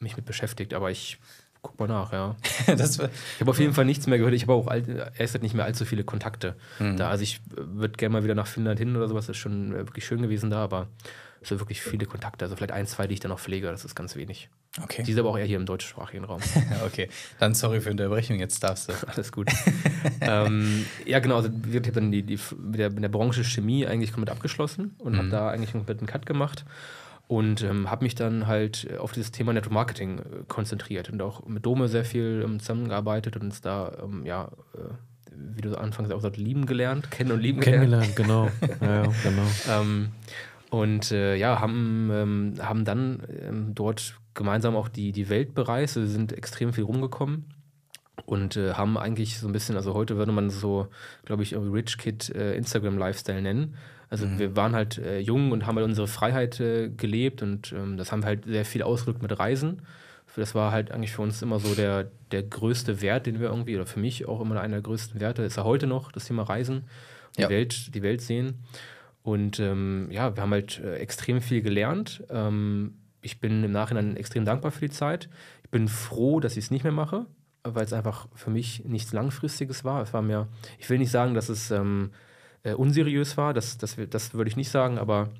mich mit beschäftigt, aber ich Guck mal nach, ja. <laughs> ich habe auf jeden Fall nichts mehr gehört. Ich habe auch erst nicht mehr allzu viele Kontakte mhm. da. Also ich würde gerne mal wieder nach Finnland hin oder sowas. Das ist schon wirklich schön gewesen da, aber so wirklich viele Kontakte. Also vielleicht ein, zwei, die ich dann noch pflege. Das ist ganz wenig. Okay. Die sind aber auch eher hier im deutschsprachigen Raum. <laughs> okay, dann sorry für die Unterbrechung. Jetzt darfst du. <laughs> Alles gut. ähm, ja, genau. Also ich habe dann die, die, mit, der, mit der Branche Chemie eigentlich komplett abgeschlossen und mhm. habe da eigentlich einen kompletten Cut gemacht und ähm, habe mich dann halt äh, auf dieses Thema Network Marketing äh, konzentriert und auch mit Dome sehr viel ähm, zusammengearbeitet und uns da, ähm, ja, äh, wie du anfangs auch gesagt lieben gelernt, kennen und lieben Kennengelernt, gelernt. genau. <laughs> ja, ja, genau. Ähm, und äh, ja, haben, ähm, haben dann ähm, dort gemeinsam auch die, die Welt bereist, also sind extrem viel rumgekommen und äh, haben eigentlich so ein bisschen, also heute würde man so, glaube ich, Rich Kid äh, Instagram Lifestyle nennen. Also mhm. wir waren halt äh, jung und haben halt unsere Freiheit äh, gelebt und ähm, das haben wir halt sehr viel ausgedrückt mit Reisen. Das war halt eigentlich für uns immer so der, der größte Wert, den wir irgendwie, oder für mich auch immer einer der größten Werte, ist ja heute noch das Thema Reisen, die, ja. Welt, die Welt sehen. Und ähm, ja, wir haben halt äh, extrem viel gelernt. Ähm, ich bin im Nachhinein extrem dankbar für die Zeit. Ich bin froh, dass ich es nicht mehr mache, weil es einfach für mich nichts Langfristiges war. Es war mir, ich will nicht sagen, dass es ähm, äh, unseriös war, das, das, das würde ich nicht sagen, aber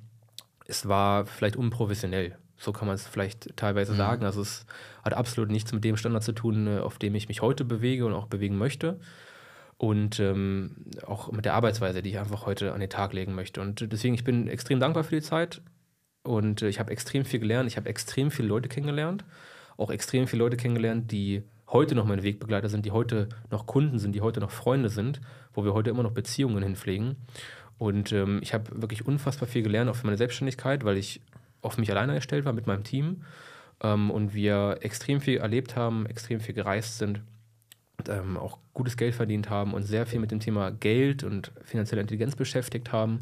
es war vielleicht unprofessionell. So kann man es vielleicht teilweise mhm. sagen. Also es hat absolut nichts mit dem Standard zu tun, äh, auf dem ich mich heute bewege und auch bewegen möchte. Und ähm, auch mit der Arbeitsweise, die ich einfach heute an den Tag legen möchte. Und deswegen, ich bin extrem dankbar für die Zeit. Und äh, ich habe extrem viel gelernt. Ich habe extrem viele Leute kennengelernt. Auch extrem viele Leute kennengelernt, die heute noch meine Wegbegleiter sind, die heute noch Kunden sind, die heute noch Freunde sind, wo wir heute immer noch Beziehungen hinpflegen. Und ähm, ich habe wirklich unfassbar viel gelernt, auch für meine Selbstständigkeit, weil ich auf mich alleine gestellt war mit meinem Team ähm, und wir extrem viel erlebt haben, extrem viel gereist sind, und, ähm, auch gutes Geld verdient haben und sehr viel mit dem Thema Geld und finanzielle Intelligenz beschäftigt haben.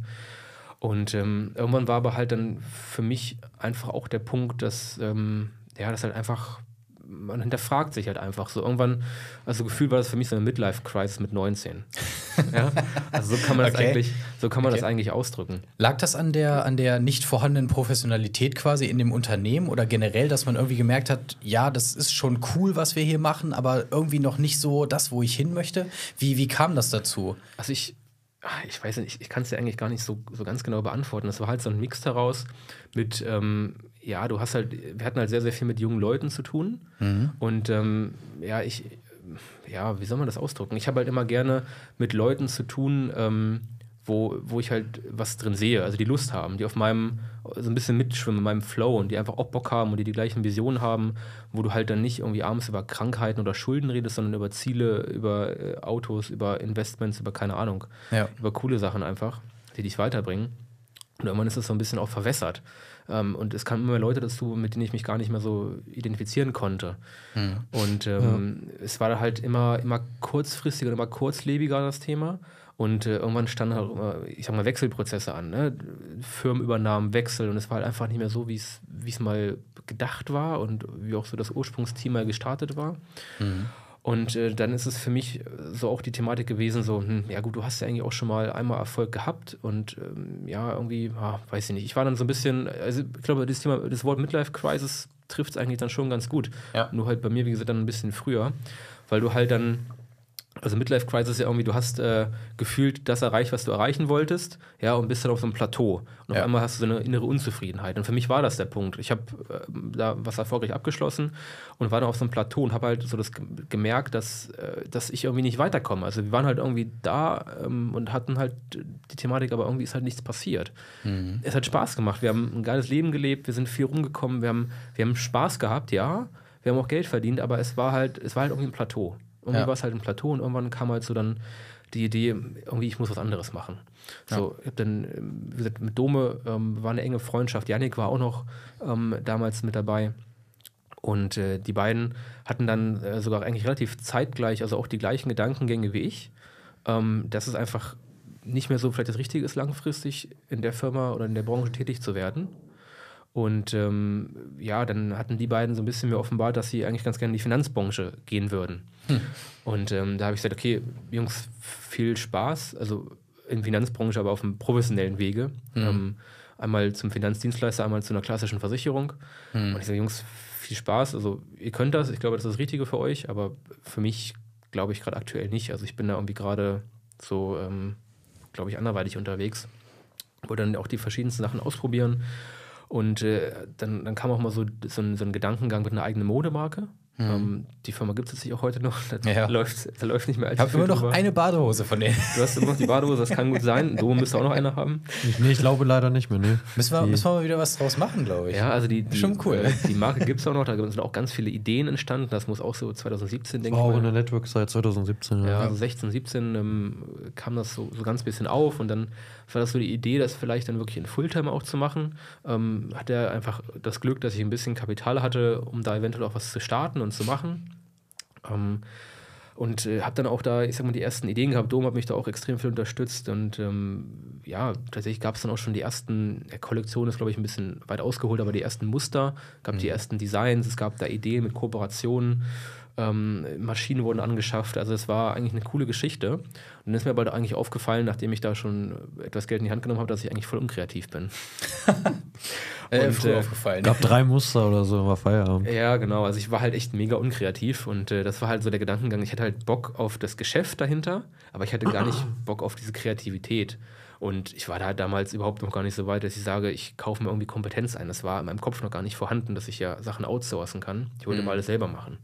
Und ähm, irgendwann war aber halt dann für mich einfach auch der Punkt, dass ähm, ja, das halt einfach man hinterfragt sich halt einfach so. Irgendwann, also Gefühl war das für mich so eine Midlife-Crisis mit 19. <laughs> ja? Also so kann man, das, okay. eigentlich, so kann man okay. das eigentlich ausdrücken. Lag das an der, an der nicht vorhandenen Professionalität quasi in dem Unternehmen oder generell, dass man irgendwie gemerkt hat, ja, das ist schon cool, was wir hier machen, aber irgendwie noch nicht so das, wo ich hin möchte? Wie, wie kam das dazu? Also ich, ah, ich weiß nicht, ich, ich kann es dir eigentlich gar nicht so, so ganz genau beantworten. Das war halt so ein Mix daraus mit, ähm, ja, du hast halt, wir hatten halt sehr, sehr viel mit jungen Leuten zu tun. Mhm. Und ähm, ja, ich, ja, wie soll man das ausdrücken? Ich habe halt immer gerne mit Leuten zu tun, ähm, wo, wo ich halt was drin sehe, also die Lust haben, die auf meinem, so ein bisschen mitschwimmen, in meinem Flow und die einfach auch Bock haben und die die gleichen Visionen haben, wo du halt dann nicht irgendwie abends über Krankheiten oder Schulden redest, sondern über Ziele, über äh, Autos, über Investments, über keine Ahnung, ja. über coole Sachen einfach, die dich weiterbringen. Und irgendwann ist das so ein bisschen auch verwässert. Ähm, und es kamen immer Leute dazu, mit denen ich mich gar nicht mehr so identifizieren konnte. Mhm. Und ähm, ja. es war halt immer, immer kurzfristiger, immer kurzlebiger das Thema. Und äh, irgendwann standen halt, ich sag mal, Wechselprozesse an, ne? Firmenübernahmen, Wechsel und es war halt einfach nicht mehr so, wie es mal gedacht war und wie auch so das Ursprungsteam mal gestartet war. Mhm. Und äh, dann ist es für mich so auch die Thematik gewesen, so, hm, ja gut, du hast ja eigentlich auch schon mal einmal Erfolg gehabt und ähm, ja, irgendwie, ah, weiß ich nicht. Ich war dann so ein bisschen, also ich glaube, das Thema, das Wort Midlife Crisis trifft es eigentlich dann schon ganz gut. Ja. Nur halt bei mir, wie gesagt, dann ein bisschen früher, weil du halt dann also Midlife Crisis ist ja irgendwie, du hast äh, gefühlt das erreicht, was du erreichen wolltest, ja, und bist dann auf so einem Plateau. Und ja. auf einmal hast du so eine innere Unzufriedenheit. Und für mich war das der Punkt. Ich habe äh, da was erfolgreich abgeschlossen und war dann auf so einem Plateau und habe halt so das gemerkt, dass, äh, dass ich irgendwie nicht weiterkomme. Also wir waren halt irgendwie da ähm, und hatten halt die Thematik, aber irgendwie ist halt nichts passiert. Mhm. Es hat Spaß gemacht. Wir haben ein geiles Leben gelebt, wir sind viel rumgekommen, wir haben, wir haben Spaß gehabt, ja. Wir haben auch Geld verdient, aber es war halt, es war halt irgendwie ein Plateau. Irgendwie ja. war es halt ein Plateau und irgendwann kam halt so dann die Idee, irgendwie, ich muss was anderes machen. Ja. So, ich habe dann, wie gesagt, mit Dome ähm, war eine enge Freundschaft. Janik war auch noch ähm, damals mit dabei. Und äh, die beiden hatten dann äh, sogar eigentlich relativ zeitgleich, also auch die gleichen Gedankengänge wie ich, ähm, dass es einfach nicht mehr so vielleicht das Richtige ist, langfristig in der Firma oder in der Branche tätig zu werden. Und ähm, ja, dann hatten die beiden so ein bisschen mir offenbart, dass sie eigentlich ganz gerne in die Finanzbranche gehen würden. Hm. Und ähm, da habe ich gesagt, okay, Jungs, viel Spaß, also in Finanzbranche, aber auf einem professionellen Wege. Hm. Ähm, einmal zum Finanzdienstleister, einmal zu einer klassischen Versicherung. Hm. Und ich sage, Jungs, viel Spaß. Also ihr könnt das, ich glaube, das ist das Richtige für euch, aber für mich glaube ich gerade aktuell nicht. Also ich bin da irgendwie gerade so, ähm, glaube ich, anderweitig unterwegs. Wollte dann auch die verschiedensten Sachen ausprobieren und äh, dann, dann kam auch mal so, so, ein, so ein Gedankengang mit einer eigenen Modemarke. Mhm. Ähm, die Firma gibt es sich auch heute noch. <laughs> Da, ja. läuft, da läuft nicht mehr allzu Ich habe immer noch drüber. eine Badehose von denen. Du hast immer noch die Badehose, das kann gut sein. <laughs> Du müsstest auch noch eine haben. Ich, nee, ich glaube leider nicht mehr. Nee. Müssen, wir, müssen wir mal wieder was draus machen, glaube ich. Ja, also die, die, Schon cool. Äh, die Marke gibt es auch noch. Da sind auch ganz viele Ideen entstanden. Das muss auch so 2017, denke ich. Auch in der Network seit 2017. Ja, ja also 16, 17 ähm, kam das so, so ganz bisschen auf und dann war das so die Idee, das vielleicht dann wirklich in Fulltime auch zu machen. Ähm, hat er einfach das Glück, dass ich ein bisschen Kapital hatte, um da eventuell auch was zu starten und zu machen. Ähm, und äh, habe dann auch da, ich sag mal, die ersten Ideen gehabt. Dom hat mich da auch extrem viel unterstützt. Und ähm, ja, tatsächlich gab es dann auch schon die ersten, der Kollektion ist, glaube ich, ein bisschen weit ausgeholt, aber die ersten Muster, gab mhm. die ersten Designs, es gab da Ideen mit Kooperationen ähm, Maschinen wurden angeschafft. Also es war eigentlich eine coole Geschichte. Und dann ist mir aber eigentlich aufgefallen, nachdem ich da schon etwas Geld in die Hand genommen habe, dass ich eigentlich voll unkreativ bin. <laughs> äh, und, äh, aufgefallen. gab drei Muster oder so, war Feierabend. Ja, genau. Also ich war halt echt mega unkreativ und äh, das war halt so der Gedankengang. Ich hatte halt Bock auf das Geschäft dahinter, aber ich hatte gar nicht <clears throat> Bock auf diese Kreativität. Und ich war da damals überhaupt noch gar nicht so weit, dass ich sage, ich kaufe mir irgendwie Kompetenz ein. Das war in meinem Kopf noch gar nicht vorhanden, dass ich ja Sachen outsourcen kann. Ich wollte mhm. mal alles selber machen.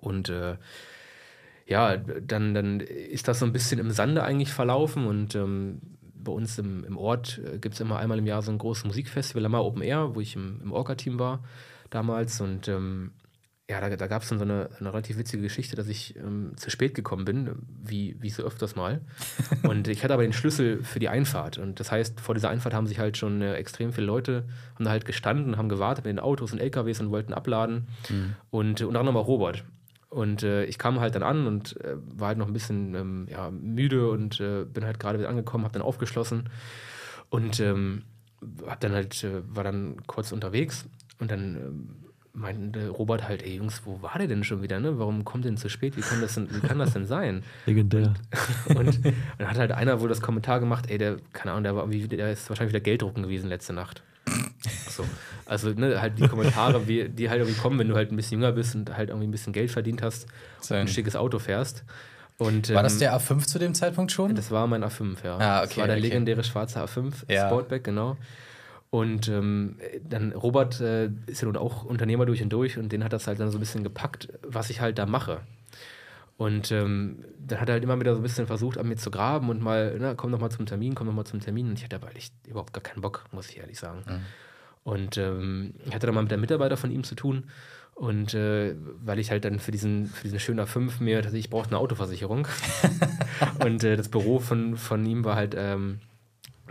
Und äh, ja, dann, dann ist das so ein bisschen im Sande eigentlich verlaufen und ähm, bei uns im, im Ort äh, gibt es immer einmal im Jahr so ein großes Musikfestival, einmal Open Air, wo ich im, im Orca-Team war damals und ähm, ja, da, da gab es dann so eine, eine, relativ witzige Geschichte, dass ich ähm, zu spät gekommen bin, wie, wie so öfters mal. <laughs> Und ich hatte aber den Schlüssel für die Einfahrt. Und das heißt, vor dieser Einfahrt haben sich halt schon äh, extrem viele Leute, haben da halt gestanden, haben gewartet mit den Autos und LKWs und wollten abladen. Mhm. Und äh, unter anderem auch Robert. Und äh, ich kam halt dann an und äh, war halt noch ein bisschen ähm, ja, müde und äh, bin halt gerade wieder angekommen, habe dann aufgeschlossen und ähm, hab dann halt, äh, war dann kurz unterwegs und dann ähm, meinte Robert halt, ey Jungs, wo war der denn schon wieder, ne? Warum kommt denn zu spät? Wie kann das denn, wie kann das denn sein? <laughs> Legendär. Und, <laughs> und, dann hat halt einer wohl das Kommentar gemacht, ey, der, keine Ahnung, der war irgendwie, der ist wahrscheinlich wieder Gelddrucken gewesen letzte Nacht. So. Also ne, halt die Kommentare, wie, die halt irgendwie kommen, wenn du halt ein bisschen jünger bist und halt irgendwie ein bisschen Geld verdient hast und ein schickes Auto fährst. Und, war das ähm, der A5 zu dem Zeitpunkt schon? Das war mein A5, ja. Ah, okay, das war der okay. legendäre schwarze A5 ja. Sportback, genau. Und ähm, dann Robert äh, ist ja nun auch Unternehmer durch und durch und den hat das halt dann so ein bisschen gepackt, was ich halt da mache. Und ähm, dann hat er halt immer wieder so ein bisschen versucht, an mir zu graben und mal, na, komm doch mal zum Termin, komm doch mal zum Termin. Und ich hatte aber echt überhaupt gar keinen Bock, muss ich ehrlich sagen. Mhm. Und ähm, ich hatte dann mal mit der Mitarbeiter von ihm zu tun. Und äh, weil ich halt dann für diesen, für diesen schöner 5 mir tatsächlich, ich brauchte eine Autoversicherung. <laughs> und äh, das Büro von, von ihm war halt ähm,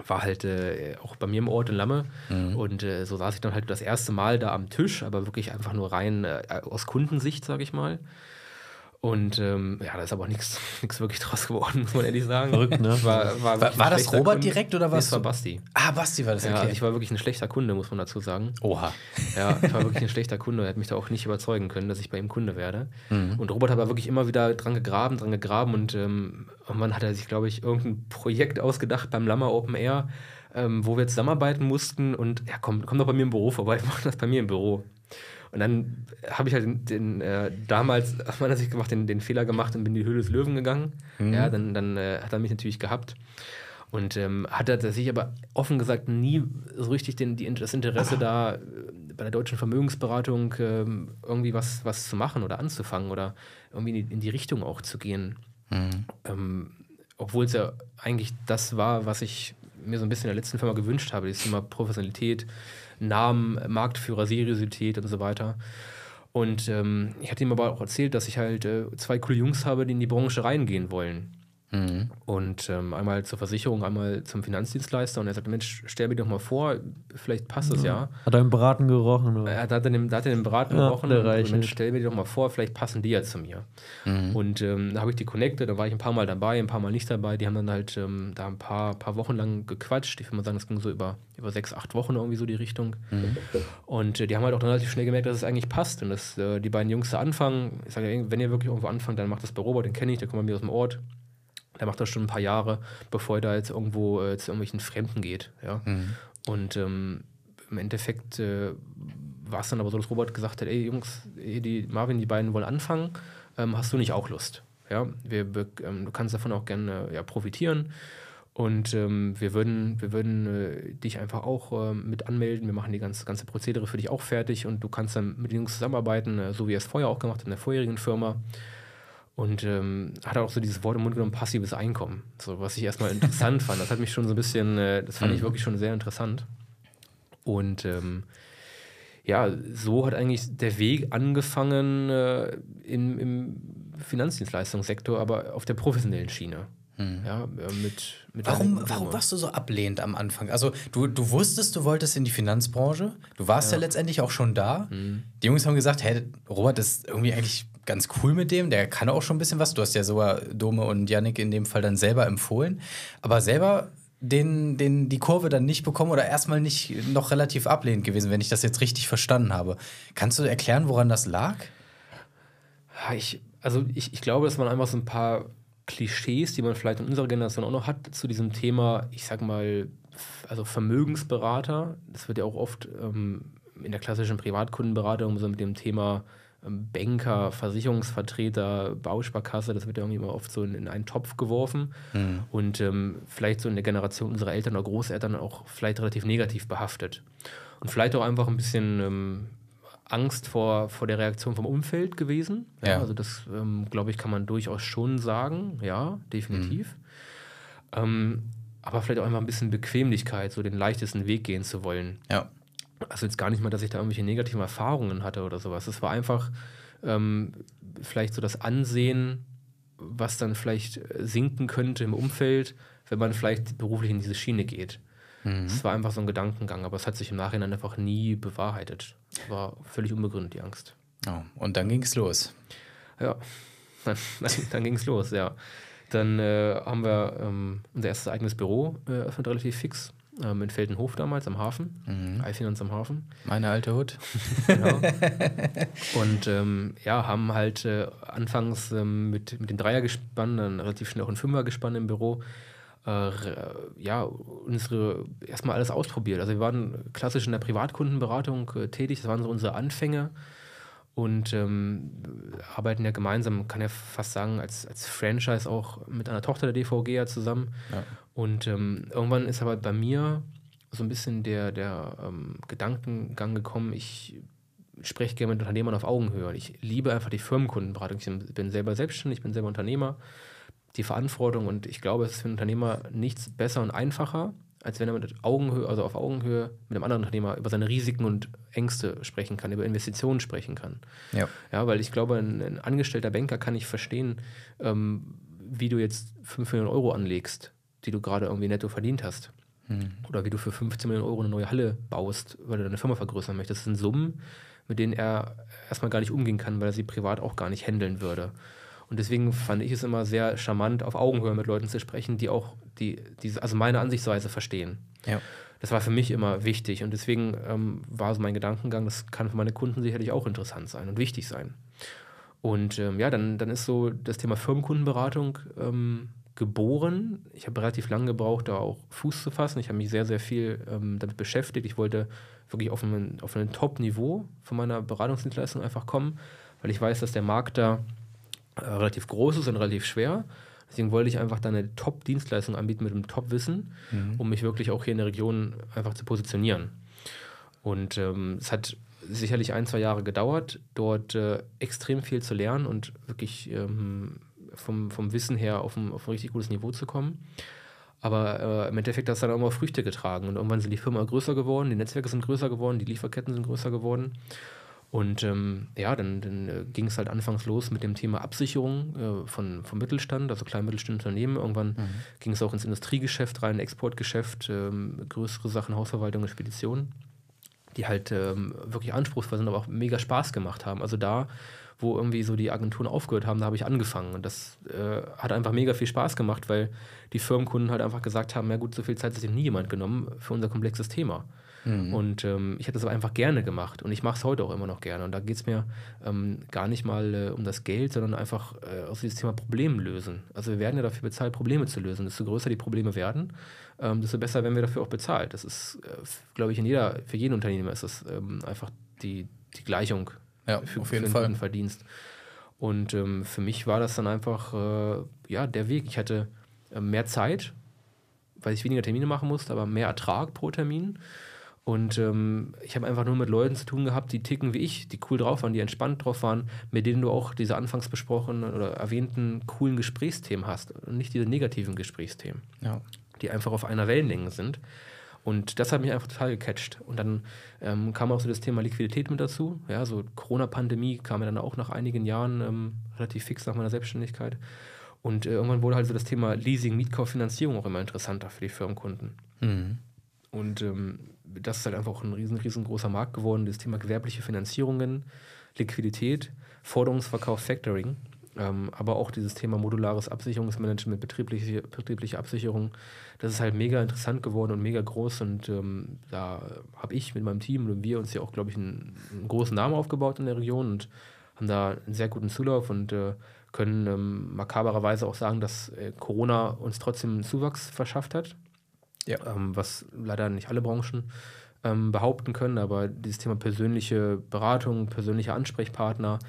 war halt äh, auch bei mir im Ort in Lamme. Mhm. Und äh, so saß ich dann halt das erste Mal da am Tisch, aber wirklich einfach nur rein äh, aus Kundensicht, sage ich mal. Und ähm, ja, da ist aber auch nichts <laughs> wirklich draus geworden, <laughs> muss man ehrlich sagen. Verrückt, ne? War, war, War, war das Robert direkt oder Nee, was? es war Basti. ah, Basti war das, Ja, okay. also ich war wirklich ein schlechter Kunde, muss man dazu sagen. Oha. Ja, ich war wirklich ein schlechter Kunde. Er hat mich da auch nicht überzeugen können, dass ich bei ihm Kunde werde. Mhm. Und Robert hat aber wirklich immer wieder dran gegraben, dran gegraben und ähm, irgendwann hat er sich, glaube ich, irgendein Projekt ausgedacht beim Lammer Open Air, ähm, wo wir zusammenarbeiten mussten und ja, komm, komm doch bei mir im Büro vorbei, <laughs> wir machen das bei mir im Büro. Und dann habe ich halt den, den äh, damals <laughs> aus meiner Sicht gemacht, den, den Fehler gemacht und bin in die Höhle des Löwen gegangen. Ja, dann, dann äh, hat er mich natürlich gehabt. Und ähm, hat er sich aber offen gesagt nie so richtig den, die, das Interesse <laughs> da äh, bei der deutschen Vermögensberatung ähm, irgendwie was, was zu machen oder anzufangen oder irgendwie in die, in die Richtung auch zu gehen. Ähm, Obwohl es ja eigentlich das war, was ich mir so ein bisschen in der letzten Firma gewünscht habe, das Thema Professionalität, Namen, Marktführer, Seriosität und so weiter. Und ähm, ich hatte ihm aber auch erzählt, dass ich halt äh, zwei coole Jungs habe, die in die Branche reingehen wollen. Mhm. Und ähm, einmal zur Versicherung, einmal zum Finanzdienstleister. Und er sagte, Mensch, stell mir doch mal vor, vielleicht passt das ja. Hat er im Braten gerochen? Oder? Er hat, hat, den, da hat er den Braten Ja, gerochen der und reicht Mensch, stell mir die doch mal vor, vielleicht passen die ja zu mir. Und ähm, da habe ich die connected, da war ich ein paar Mal dabei, ein paar Mal nicht dabei. Die haben dann halt ähm, da ein paar, paar Wochen lang gequatscht. Ich würde mal sagen, das ging so über, über sechs, acht Wochen irgendwie so die Richtung. Und äh, die haben halt auch dann relativ schnell gemerkt, dass es eigentlich passt und dass äh, die beiden Jungs da anfangen. Ich sage, wenn ihr wirklich irgendwo anfangt, dann macht das bei Robert, den kenne ich, der kommt bei mir aus dem Ort. Der macht das schon ein paar Jahre, bevor er da jetzt irgendwo äh, zu irgendwelchen Fremden geht. Ja? Und ähm, im Endeffekt äh, war es dann aber so, dass Robert gesagt hat: Ey, Jungs, die Marvin, die beiden wollen anfangen. Ähm, hast du nicht auch Lust? Ja, wir, ähm, du kannst davon auch gerne ja, profitieren. Und ähm, wir würden, wir würden äh, dich einfach auch ähm, mit anmelden. Wir machen die ganze, ganze Prozedere für dich auch fertig und du kannst dann mit den Jungs zusammenarbeiten, äh, so wie er es vorher auch gemacht hat in der vorherigen Firma. Und ähm, hat auch so dieses Wort im Mund genommen, passives Einkommen. So, was ich erstmal interessant <laughs> fand. Das hat mich schon so ein bisschen, äh, das fand ich wirklich schon sehr interessant. Und ähm, ja, so hat eigentlich der Weg angefangen äh, im, im Finanzdienstleistungssektor, aber auf der professionellen Schiene. Ja, äh, mit, mit Warum, warum warst du so ablehnend am Anfang? Also, du, du wusstest, du wolltest in die Finanzbranche. Du warst ja, letztendlich auch schon da. Die Jungs haben gesagt: Hey, Robert ist irgendwie eigentlich ganz cool mit dem. Der kann auch schon ein bisschen was. Du hast ja sogar Dome und Yannick in dem Fall dann selber empfohlen. Aber selber den, den, die Kurve dann nicht bekommen oder erstmal nicht noch relativ ablehnend gewesen, wenn ich das jetzt richtig verstanden habe. Kannst du erklären, woran das lag? Ich, also ich, ich glaube, dass man einfach so ein paar Klischees, die man vielleicht in unserer Generation auch noch hat, zu diesem Thema, ich sag mal, also Vermögensberater, das wird ja auch oft ähm, in der klassischen Privatkundenberatung so mit dem Thema Banker, Versicherungsvertreter, Bausparkasse, das wird ja irgendwie immer oft so in, in einen Topf geworfen und ähm, vielleicht so in der Generation unserer Eltern oder Großeltern auch vielleicht relativ negativ behaftet. Und vielleicht auch einfach ein bisschen ähm, Angst vor, vor der Reaktion vom Umfeld gewesen. Ja, Ja. Also das, ähm, glaube ich, kann man durchaus schon sagen. Ja, definitiv. Ähm, aber vielleicht auch einfach ein bisschen Bequemlichkeit, so den leichtesten Weg gehen zu wollen. Ja. Also jetzt gar nicht mal, dass ich da irgendwelche negativen Erfahrungen hatte oder sowas. Es war einfach ähm, vielleicht so das Ansehen, was dann vielleicht äh, sinken könnte im Umfeld, wenn man vielleicht beruflich in diese Schiene geht. Es war einfach so ein Gedankengang, aber es hat sich im Nachhinein einfach nie bewahrheitet. War völlig unbegründet, die Angst. Oh, und dann ging es los. Ja, <laughs> dann, dann, dann ging es los, ja. Dann äh, haben wir ähm, unser erstes eigenes Büro äh, eröffnet, relativ fix, ähm, in Feldenhof damals am Hafen, mhm. Eifinanz am Hafen. Meine alte Hut. <laughs> Genau. Und ähm, ja, haben halt äh, anfangs ähm, mit, mit dem Dreiergespann, dann relativ schnell auch ein Fünfergespann im Büro, äh, ja, unsere erstmal alles ausprobiert. Also wir waren klassisch in der Privatkundenberatung äh, tätig, das waren so unsere Anfänge und ähm, arbeiten ja gemeinsam, kann ja fast sagen, als, als Franchise auch mit einer Tochter der DVG ja zusammen. Ja. Und ähm, irgendwann ist aber bei mir so ein bisschen der, der ähm, Gedankengang gekommen, ich spreche gerne mit Unternehmern auf Augenhöhe. Ich liebe einfach die Firmenkundenberatung. Ich bin selber selbstständig, ich bin selber Unternehmer. Die Verantwortung und ich glaube, es ist für einen Unternehmer nichts besser und einfacher, als wenn er mit Augenhöhe, also auf Augenhöhe mit einem anderen Unternehmer über seine Risiken und Ängste sprechen kann, über Investitionen sprechen kann. Ja. Ja, weil ich glaube, ein, ein angestellter Banker kann nicht verstehen, ähm, wie du jetzt 5 Millionen Euro anlegst, die du gerade irgendwie netto verdient hast. Mhm. Oder wie du für 15 Millionen Euro eine neue Halle baust, weil du deine Firma vergrößern möchtest. Das sind Summen, mit denen er erstmal gar nicht umgehen kann, weil er sie privat auch gar nicht handeln würde. Und deswegen fand ich es immer sehr charmant, auf Augenhöhe mit Leuten zu sprechen, die auch die, diese, also meine Ansichtsweise verstehen. Ja. Das war für mich immer wichtig und deswegen ähm, war so mein Gedankengang, das kann für meine Kunden sicherlich auch interessant sein und wichtig sein. Und ähm, ja, dann, dann ist so das Thema Firmenkundenberatung ähm, geboren. Ich habe relativ lange gebraucht, da auch Fuß zu fassen. Ich habe mich sehr, sehr viel ähm, damit beschäftigt. Ich wollte wirklich auf ein, auf ein Top-Niveau von meiner Beratungsdienstleistung einfach kommen, weil ich weiß, dass der Markt da relativ groß ist und relativ schwer. Deswegen wollte ich einfach da eine Top-Dienstleistung anbieten mit einem Top-Wissen, mhm. um mich wirklich auch hier in der Region einfach zu positionieren. Und ähm, es hat sicherlich ein, zwei Jahre gedauert, dort äh, extrem viel zu lernen und wirklich ähm, vom, vom Wissen her auf ein, auf ein richtig gutes Niveau zu kommen. Aber äh, im Endeffekt hat es dann auch immer Früchte getragen. Und irgendwann sind die Firmen größer geworden, die Netzwerke sind größer geworden, die Lieferketten sind größer geworden. Und ähm, ja, dann, dann äh, ging es halt anfangs los mit dem Thema Absicherung äh, von, vom Mittelstand, also klein mittelständische Unternehmen. Irgendwann mhm. ging es auch ins Industriegeschäft rein, Exportgeschäft, ähm, größere Sachen, Hausverwaltung und Spedition, die halt ähm, wirklich anspruchsvoll sind, aber auch mega Spaß gemacht haben. Also da wo irgendwie so die Agenturen aufgehört haben, da habe ich angefangen. Und das äh, hat einfach mega viel Spaß gemacht, weil die Firmenkunden halt einfach gesagt haben, ja gut, so viel Zeit hat sich nie jemand genommen für unser komplexes Thema. Mhm. Und ähm, ich hätte das aber einfach gerne gemacht und ich mache es heute auch immer noch gerne. Und da geht es mir ähm, gar nicht mal äh, um das Geld, sondern einfach äh, aus dieses Thema Problem lösen. Also wir werden ja dafür bezahlt, Probleme zu lösen. Desto größer die Probleme werden, ähm, desto besser werden wir dafür auch bezahlt. Das ist, äh, glaube ich, in jeder, für jeden Unternehmer ist das ähm, einfach die, die Gleichung ja, für, auf jeden für Fall. einen Verdienst. Und ähm, für mich war das dann einfach äh, ja, der Weg. Ich hatte äh, mehr Zeit, weil ich weniger Termine machen musste, aber mehr Ertrag pro Termin. Und ähm, ich habe einfach nur mit Leuten zu tun gehabt, die ticken wie ich, die cool drauf waren, die entspannt drauf waren, mit denen du auch diese anfangs besprochenen oder erwähnten coolen Gesprächsthemen hast und nicht diese negativen Gesprächsthemen, ja. die einfach auf einer Wellenlänge sind. Und das hat mich einfach total gecatcht. Und dann ähm, kam auch so das Thema Liquidität mit dazu. Ja, so Corona-Pandemie kam ja dann auch nach einigen Jahren ähm, relativ fix nach meiner Selbstständigkeit. Und äh, irgendwann wurde halt so das Thema Leasing, Mietkauf, Finanzierung auch immer interessanter für die Firmenkunden. Mhm. Und ähm, das ist halt einfach ein riesen, riesengroßer Markt geworden. Das Thema gewerbliche Finanzierungen, Liquidität, Forderungsverkauf, Factoring. Ähm, aber auch dieses Thema modulares Absicherungsmanagement, betriebliche, betriebliche Absicherung, das ist halt mega interessant geworden und mega groß. Und ähm, da habe ich mit meinem Team und wir uns ja auch, glaube ich, einen, einen, großen Namen aufgebaut in der Region und haben da einen sehr guten Zulauf und äh, können ähm, makabererweise auch sagen, dass äh, Corona uns trotzdem einen Zuwachs verschafft hat. Ja. Ähm, was leider nicht alle Branchen ähm, behaupten können, aber dieses Thema persönliche Beratung, persönliche Ansprechpartner,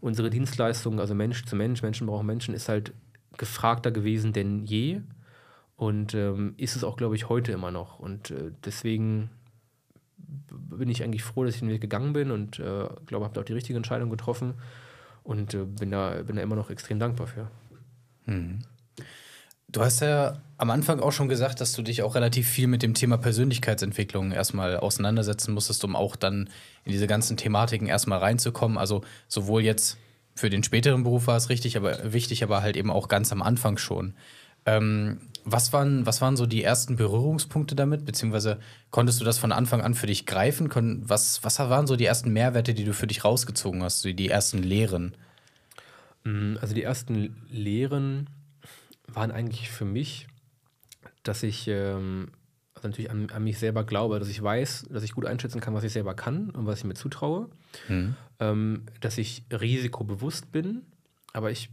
unsere Dienstleistung, also Mensch zu Mensch, Menschen brauchen Menschen, ist halt gefragter gewesen denn je. Und ähm, ist es auch, glaube ich, heute immer noch. Und äh, deswegen bin ich eigentlich froh, dass ich den Weg gegangen bin und äh, glaube, habe da auch die richtige Entscheidung getroffen und äh, bin, da, bin da immer noch extrem dankbar für. Mhm. Du hast ja am Anfang auch schon gesagt, dass du dich auch relativ viel mit dem Thema Persönlichkeitsentwicklung erstmal auseinandersetzen musstest, um auch dann in diese ganzen Thematiken erstmal reinzukommen. Also sowohl jetzt für den späteren Beruf war es richtig, aber wichtig, aber halt eben auch ganz am Anfang schon. Ähm, was, waren, was waren so die ersten Berührungspunkte damit? Beziehungsweise konntest du das von Anfang an für dich greifen? was, was waren so die ersten Mehrwerte, die du für dich rausgezogen hast, die ersten Lehren? Mm, also die ersten Lehren waren eigentlich für mich, dass ich ähm, also natürlich an, an, mich selber glaube, dass ich weiß, dass ich gut einschätzen kann, was ich selber kann und was ich mir zutraue. Mhm. Ähm, dass ich risikobewusst bin, aber ich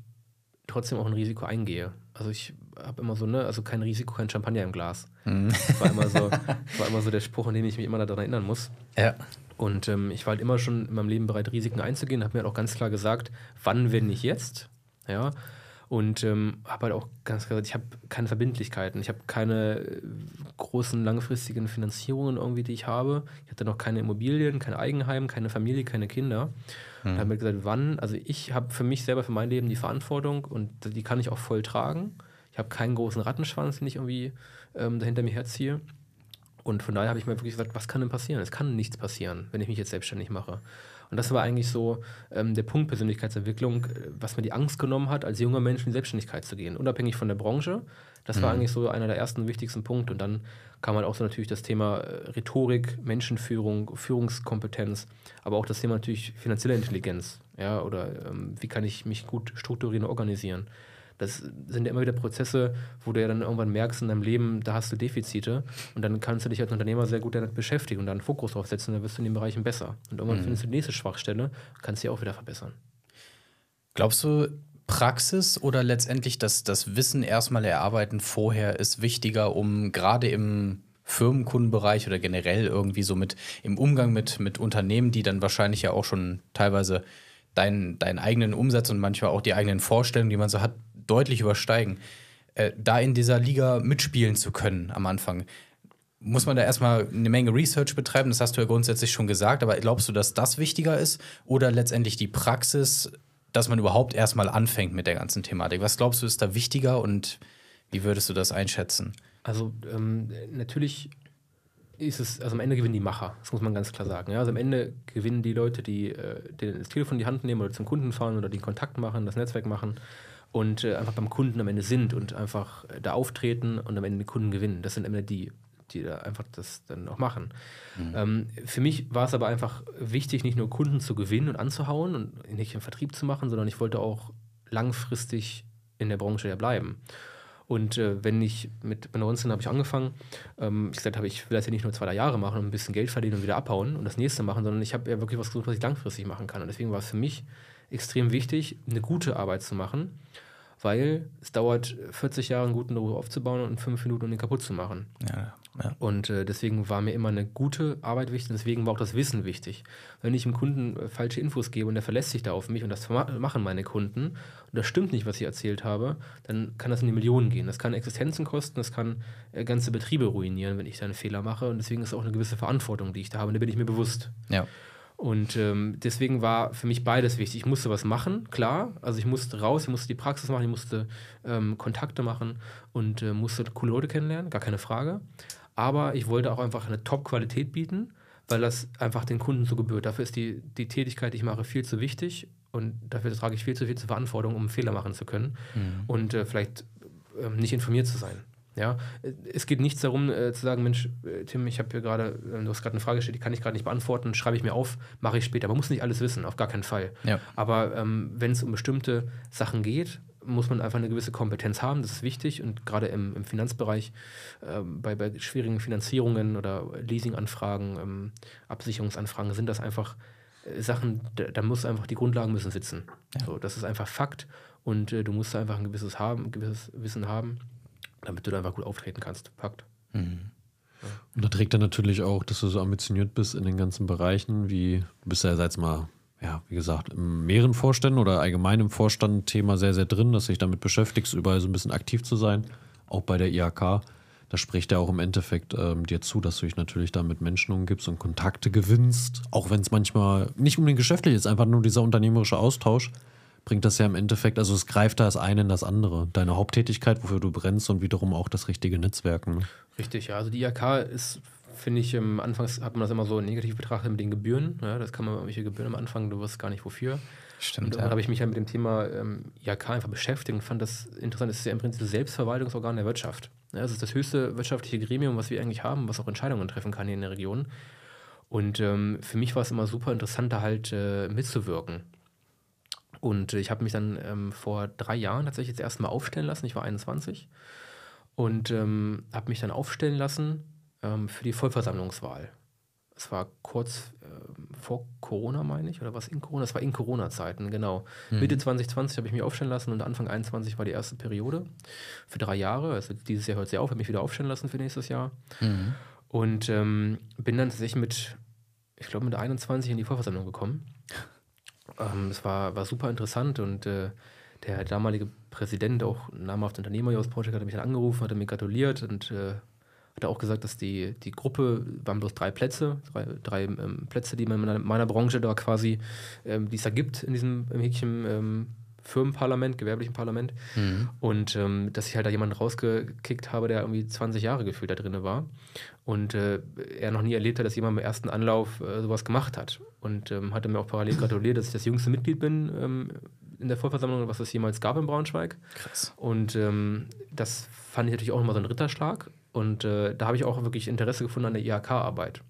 trotzdem auch ein Risiko eingehe. Also ich habe immer so, ne, also kein Risiko, kein Champagner im Glas. Mhm. Das, war immer so, <laughs> war immer so der Spruch, an den ich mich immer daran erinnern muss. Ja. Und ähm, ich war halt immer schon in meinem Leben bereit, Risiken einzugehen, habe mir halt auch ganz klar gesagt, wann, wenn nicht jetzt. Ja. Und ähm, habe halt auch ganz klar gesagt, ich habe keine Verbindlichkeiten. Ich habe keine äh, großen langfristigen Finanzierungen irgendwie, die ich habe. Ich hatte noch keine Immobilien, kein Eigenheim, keine Familie, keine Kinder. Mhm. Und habe mir gesagt, wann, also ich habe für mich selber, für mein Leben die Verantwortung und die kann ich auch voll tragen. Ich habe keinen großen Rattenschwanz, den ich irgendwie ähm, dahinter mir herziehe. Und von daher habe ich mir wirklich gesagt, was kann denn passieren? Es kann nichts passieren, wenn ich mich jetzt selbstständig mache. Und das war eigentlich so ähm, der Punkt Persönlichkeitsentwicklung, äh, was mir die Angst genommen hat, als junger Mensch in die Selbstständigkeit zu gehen, unabhängig von der Branche. Das war mhm. eigentlich so einer der ersten wichtigsten Punkte. Und dann kam halt auch so natürlich das Thema äh, Rhetorik, Menschenführung, Führungskompetenz, aber auch das Thema natürlich finanzielle Intelligenz. Ja, oder ähm, wie kann ich mich gut strukturieren und organisieren. Das sind ja immer wieder Prozesse, wo du ja dann irgendwann merkst in deinem Leben, da hast du Defizite und dann kannst du dich als Unternehmer sehr gut damit beschäftigen und dann einen Fokus drauf setzen, dann wirst du in den Bereichen besser. Und irgendwann mhm. findest du die nächste Schwachstelle, kannst sie auch wieder verbessern. Glaubst du, Praxis oder letztendlich das, das Wissen erstmal erarbeiten vorher ist wichtiger, um gerade im Firmenkundenbereich oder generell irgendwie so mit im Umgang mit, mit Unternehmen, die dann wahrscheinlich ja auch schon teilweise deinen, deinen eigenen Umsatz und manchmal auch die eigenen Vorstellungen, die man so hat, deutlich übersteigen. Äh, da in dieser Liga mitspielen zu können am Anfang, muss man da erstmal eine Menge Research betreiben, das hast du ja grundsätzlich schon gesagt, aber glaubst du, dass das wichtiger ist oder letztendlich die Praxis, dass man überhaupt erstmal anfängt mit der ganzen Thematik? Was glaubst du, ist da wichtiger und wie würdest du das einschätzen? Also ähm, natürlich ist es, also am Ende gewinnen die Macher, das muss man ganz klar sagen. Ja? Also am Ende gewinnen die Leute, die, äh, die das Telefon in die Hand nehmen oder zum Kunden fahren oder den Kontakt machen, das Netzwerk machen und äh, einfach beim Kunden am Ende sind und einfach äh, da auftreten und am Ende den Kunden gewinnen. Das sind am Ende die, die da einfach das dann auch machen. Mhm. Ähm, für mich war es aber einfach wichtig, nicht nur Kunden zu gewinnen und anzuhauen und nicht im Vertrieb zu machen, sondern ich wollte auch langfristig in der Branche ja bleiben. Und äh, wenn ich mit, mit 19 habe ich angefangen, ähm, ich gesagt habe, ich will das ja nicht nur zwei, drei Jahre machen und ein bisschen Geld verdienen und wieder abhauen und das nächste machen, sondern ich habe ja wirklich was gesucht, was ich langfristig machen kann. Und deswegen war es für mich extrem wichtig, eine gute Arbeit zu machen, weil es dauert 40 Jahre, einen guten Beruf aufzubauen und fünf Minuten, um ihn kaputt zu machen. Ja, ja. Und äh, deswegen war mir immer eine gute Arbeit wichtig und deswegen war auch das Wissen wichtig. Wenn ich dem Kunden äh, falsche Infos gebe und der verlässt sich da auf mich und das machen meine Kunden und das stimmt nicht, was ich erzählt habe, dann kann das in die Millionen gehen. Das kann Existenzen kosten, das kann äh, ganze Betriebe ruinieren, wenn ich da einen Fehler mache und deswegen ist es auch eine gewisse Verantwortung, die ich da habe und da bin ich mir bewusst. Ja. Und ähm, deswegen war für mich beides wichtig. Ich musste was machen, klar. Also ich musste raus, ich musste die Praxis machen, ich musste ähm, Kontakte machen und äh, musste coole Leute kennenlernen, gar keine Frage. Aber ich wollte auch einfach eine Top-Qualität bieten, weil das einfach den Kunden so gebührt. Dafür ist die, die Tätigkeit, die ich mache, viel zu wichtig und dafür trage ich viel zu viel zur Verantwortung, um Fehler machen zu können mhm. und äh, vielleicht äh, nicht informiert zu sein. Ja, es geht nichts darum äh, zu sagen, Mensch, äh, Tim, ich habe hier gerade, äh, du hast gerade eine Frage gestellt, die kann ich gerade nicht beantworten, schreibe ich mir auf, mache ich später. Man muss nicht alles wissen, auf gar keinen Fall. Ja. Aber ähm, wenn es um bestimmte Sachen geht, muss man einfach eine gewisse Kompetenz haben, das ist wichtig und gerade im, im Finanzbereich, äh, bei, bei schwierigen Finanzierungen oder Leasinganfragen, ähm, Absicherungsanfragen sind das einfach äh, Sachen, da, da, muss einfach die Grundlagen müssen sitzen. Ja. So, das ist einfach Fakt und äh, du musst einfach ein gewisses haben, ein gewisses Wissen haben damit du da einfach gut auftreten kannst. Fakt. Mhm. Und da trägt er natürlich auch, dass du so ambitioniert bist in den ganzen Bereichen, wie du bist ja jetzt mal, ja, wie gesagt, in mehreren Vorständen oder allgemein im Vorstand Thema sehr, sehr drin, dass du dich damit beschäftigst, überall so ein bisschen aktiv zu sein, auch bei der IHK. Da spricht er auch im Endeffekt ähm, dir zu, dass du dich natürlich da mit Menschen umgibst und Kontakte gewinnst, auch wenn es manchmal nicht unbedingt geschäftlich ist, einfach nur dieser unternehmerische Austausch bringt das ja im Endeffekt, also es greift da das eine in das andere. Deine Haupttätigkeit, wofür du brennst und wiederum auch das richtige Netzwerken. Ne? Richtig, ja. Also die IHK ist, finde ich, im Anfangs hat man das immer so negativ betrachtet mit den Gebühren. Ja, das kann man irgendwelche Gebühren am Anfang, du wirst gar nicht wofür. Stimmt. Und dann ja. habe ich mich ja mit dem Thema ähm, IHK einfach beschäftigt und fand das interessant. Es ist ja im Prinzip das Selbstverwaltungsorgan der Wirtschaft. Ja, es ist das höchste wirtschaftliche Gremium, was wir eigentlich haben, was auch Entscheidungen treffen kann hier in der Region. Und ähm, für mich war es immer super interessant, da halt äh, mitzuwirken. Und ich habe mich dann ähm, vor drei Jahren tatsächlich jetzt erstmal aufstellen lassen. Ich war 21 und ähm, habe mich dann aufstellen lassen ähm, für die Vollversammlungswahl. Es war kurz äh, vor Corona, meine ich, oder was in Corona? Es war in Corona-Zeiten, genau. Mhm. Mitte 2020 habe ich mich aufstellen lassen und Anfang 2021 war die erste Periode für drei Jahre. Also dieses Jahr hört sie auf, habe mich wieder aufstellen lassen für nächstes Jahr. Mhm. Und ähm, bin dann tatsächlich mit, ich glaube, mit 21 in die Vollversammlung gekommen. Ähm, das war, war super interessant und äh, der damalige Präsident, auch namhafte Unternehmer hier aus Portugal, hat mich dann angerufen, hat mir gratuliert und äh, hat auch gesagt, dass die, die Gruppe, waren bloß drei Plätze, drei, drei ähm, Plätze, die man in meiner, meiner Branche da quasi, ähm, die es da gibt in diesem Häkchen ähm, Firmenparlament, gewerblichen Parlament. Mhm. Und ähm, dass ich halt da jemanden rausgekickt habe, der irgendwie 20 Jahre gefühlt da drin war. Und äh, er noch nie erlebt hat, dass jemand im ersten Anlauf äh, sowas gemacht hat. Und ähm, hatte mir auch parallel gratuliert, dass ich das jüngste Mitglied bin ähm, in der Vollversammlung, was es jemals gab in Braunschweig. Krass. Und ähm, das fand ich natürlich auch nochmal so ein Ritterschlag. Und äh, da habe ich auch wirklich Interesse gefunden an der IHK-Arbeit.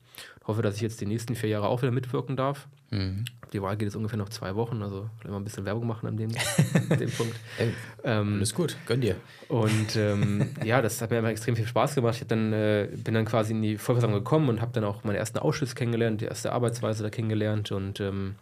Hoffe, dass ich jetzt die nächsten vier Jahre auch wieder mitwirken darf. Mhm. Die Wahl geht jetzt ungefähr noch zwei Wochen, also vielleicht mal ein bisschen Werbung machen an dem, <laughs> dem Punkt. Ey, ähm, alles gut, gönn dir. Und ähm, ja, das hat mir einfach extrem viel Spaß gemacht. Ich dann, äh, bin dann quasi in die Vollversammlung gekommen und habe dann auch meine ersten Ausschüsse kennengelernt, die erste Arbeitsweise da kennengelernt und ähm,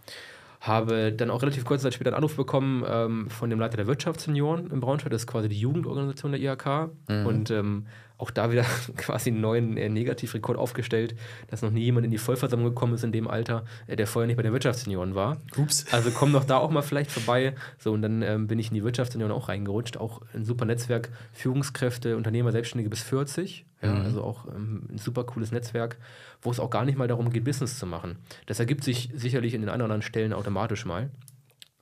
habe dann auch relativ kurze Zeit später einen Anruf bekommen ähm, von dem Leiter der Wirtschaftssenioren in Braunschweig, das ist quasi die Jugendorganisation der IHK. Mhm. Und ähm, auch da wieder <laughs> quasi einen neuen äh, Negativrekord aufgestellt, dass noch nie jemand in die Vollversammlung gekommen ist in dem Alter, äh, der vorher nicht bei den Wirtschaftssenioren war. Ups. Also komm doch da auch mal vielleicht vorbei. So, und dann ähm, bin ich in die Wirtschaftssenioren auch reingerutscht. Auch ein super Netzwerk, Führungskräfte, Unternehmer, Selbstständige bis 40. Ja, mhm. Also auch ähm, ein super cooles Netzwerk, wo es auch gar nicht mal darum geht, Business zu machen. Das ergibt sich sicherlich in den anderen Stellen automatisch mal.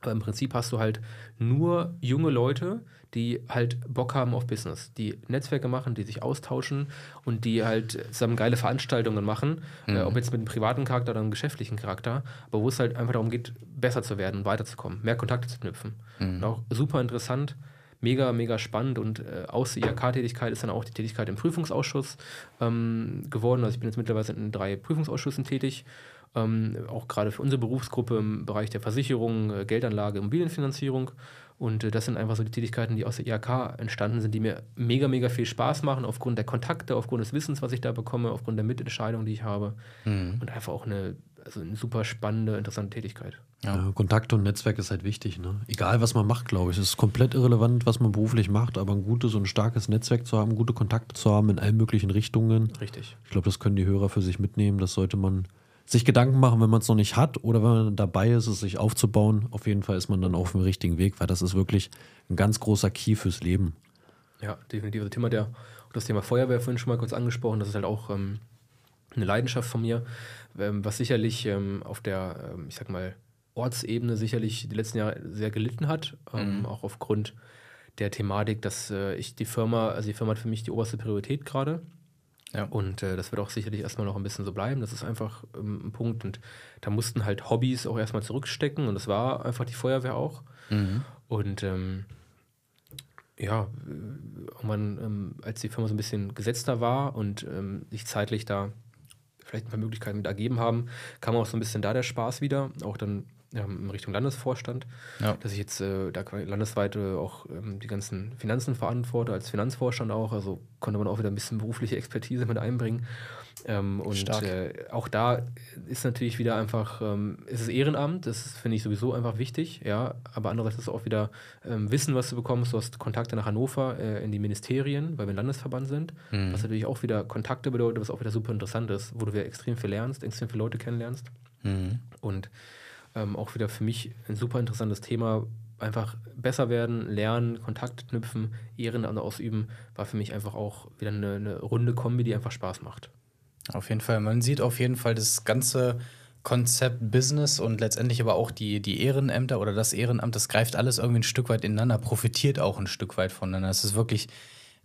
Aber im Prinzip hast du halt nur junge Leute, die halt Bock haben auf Business, die Netzwerke machen, die sich austauschen und die halt zusammen geile Veranstaltungen machen, äh, mhm. äh, ob jetzt mit einem privaten Charakter oder einem geschäftlichen Charakter, aber wo es halt einfach darum geht, besser zu werden, weiterzukommen, mehr Kontakte zu knüpfen. Mhm. Und auch super interessant, mega, mega spannend und äh, aus der IHK-Tätigkeit ist dann auch die Tätigkeit im Prüfungsausschuss ähm, geworden. Also ich bin jetzt mittlerweile in drei Prüfungsausschüssen tätig ähm, auch gerade für unsere Berufsgruppe im Bereich der Versicherung, äh, Geldanlage, Immobilienfinanzierung. Und äh, das sind einfach so die Tätigkeiten, die aus der IHK entstanden sind, die mir mega, mega viel Spaß machen, aufgrund der Kontakte, aufgrund des Wissens, was ich da bekomme, aufgrund der Mitentscheidung, die ich habe. Mhm. Und einfach auch eine, also eine super spannende, interessante Tätigkeit. Ja. Ja, Kontakt und Netzwerk ist halt wichtig. Ne? Egal, was man macht, glaube ich. Es ist komplett irrelevant, was man beruflich macht, aber ein gutes und ein starkes Netzwerk zu haben, gute Kontakte zu haben in allen möglichen Richtungen. Richtig. Ich glaube, das können die Hörer für sich mitnehmen. Das sollte man sich Gedanken machen, wenn man es noch nicht hat oder wenn man dabei ist, es sich aufzubauen. Auf jeden Fall ist man dann auf dem richtigen Weg, weil das ist wirklich ein ganz großer Key fürs Leben. Ja, definitiv. Das Thema, der, das Thema Feuerwehr vorhin schon mal kurz angesprochen, das ist halt auch ähm, eine Leidenschaft von mir, ähm, was sicherlich ähm, auf der, ähm, ich sag mal, Ortsebene sicherlich die letzten Jahre sehr gelitten hat, ähm, mhm. auch aufgrund der Thematik, dass äh, ich die Firma, also die Firma hat für mich die oberste Priorität gerade. Ja. Und äh, das wird auch sicherlich erstmal noch ein bisschen so bleiben. Das ist einfach ähm, ein Punkt. Und da mussten halt Hobbys auch erstmal zurückstecken. Und das war einfach die Feuerwehr auch. Mhm. Und ähm, ja, irgendwann, ähm, als die Firma so ein bisschen gesetzter war und ähm, sich zeitlich da vielleicht ein paar Möglichkeiten mit ergeben haben, kam auch so ein bisschen da der Spaß wieder. Auch dann in Richtung Landesvorstand, ja. dass ich jetzt äh, da landesweit äh, auch ähm, die ganzen Finanzen verantworte, als Finanzvorstand auch. Also konnte man auch wieder ein bisschen berufliche Expertise mit einbringen. Ähm, und äh, auch da ist natürlich wieder einfach, ähm, ist es Ehrenamt, das finde ich sowieso einfach wichtig, ja. Aber andererseits ist es auch wieder ähm, Wissen, was du bekommst. Du hast Kontakte nach Hannover äh, in die Ministerien, weil wir ein Landesverband sind, mhm. was natürlich auch wieder Kontakte bedeutet, was auch wieder super interessant ist, wo du wieder extrem viel lernst, extrem viele Leute kennenlernst. Mhm. Und ähm, auch wieder für mich ein super interessantes Thema. Einfach besser werden, lernen, Kontakte knüpfen, Ehrenamt ausüben, war für mich einfach auch wieder eine, eine runde Kombi, die einfach Spaß macht. Auf jeden Fall. Man sieht auf jeden Fall das ganze Konzept Business und letztendlich aber auch die, die Ehrenämter oder das Ehrenamt, das greift alles irgendwie ein Stück weit ineinander, profitiert auch ein Stück weit voneinander. Es ist wirklich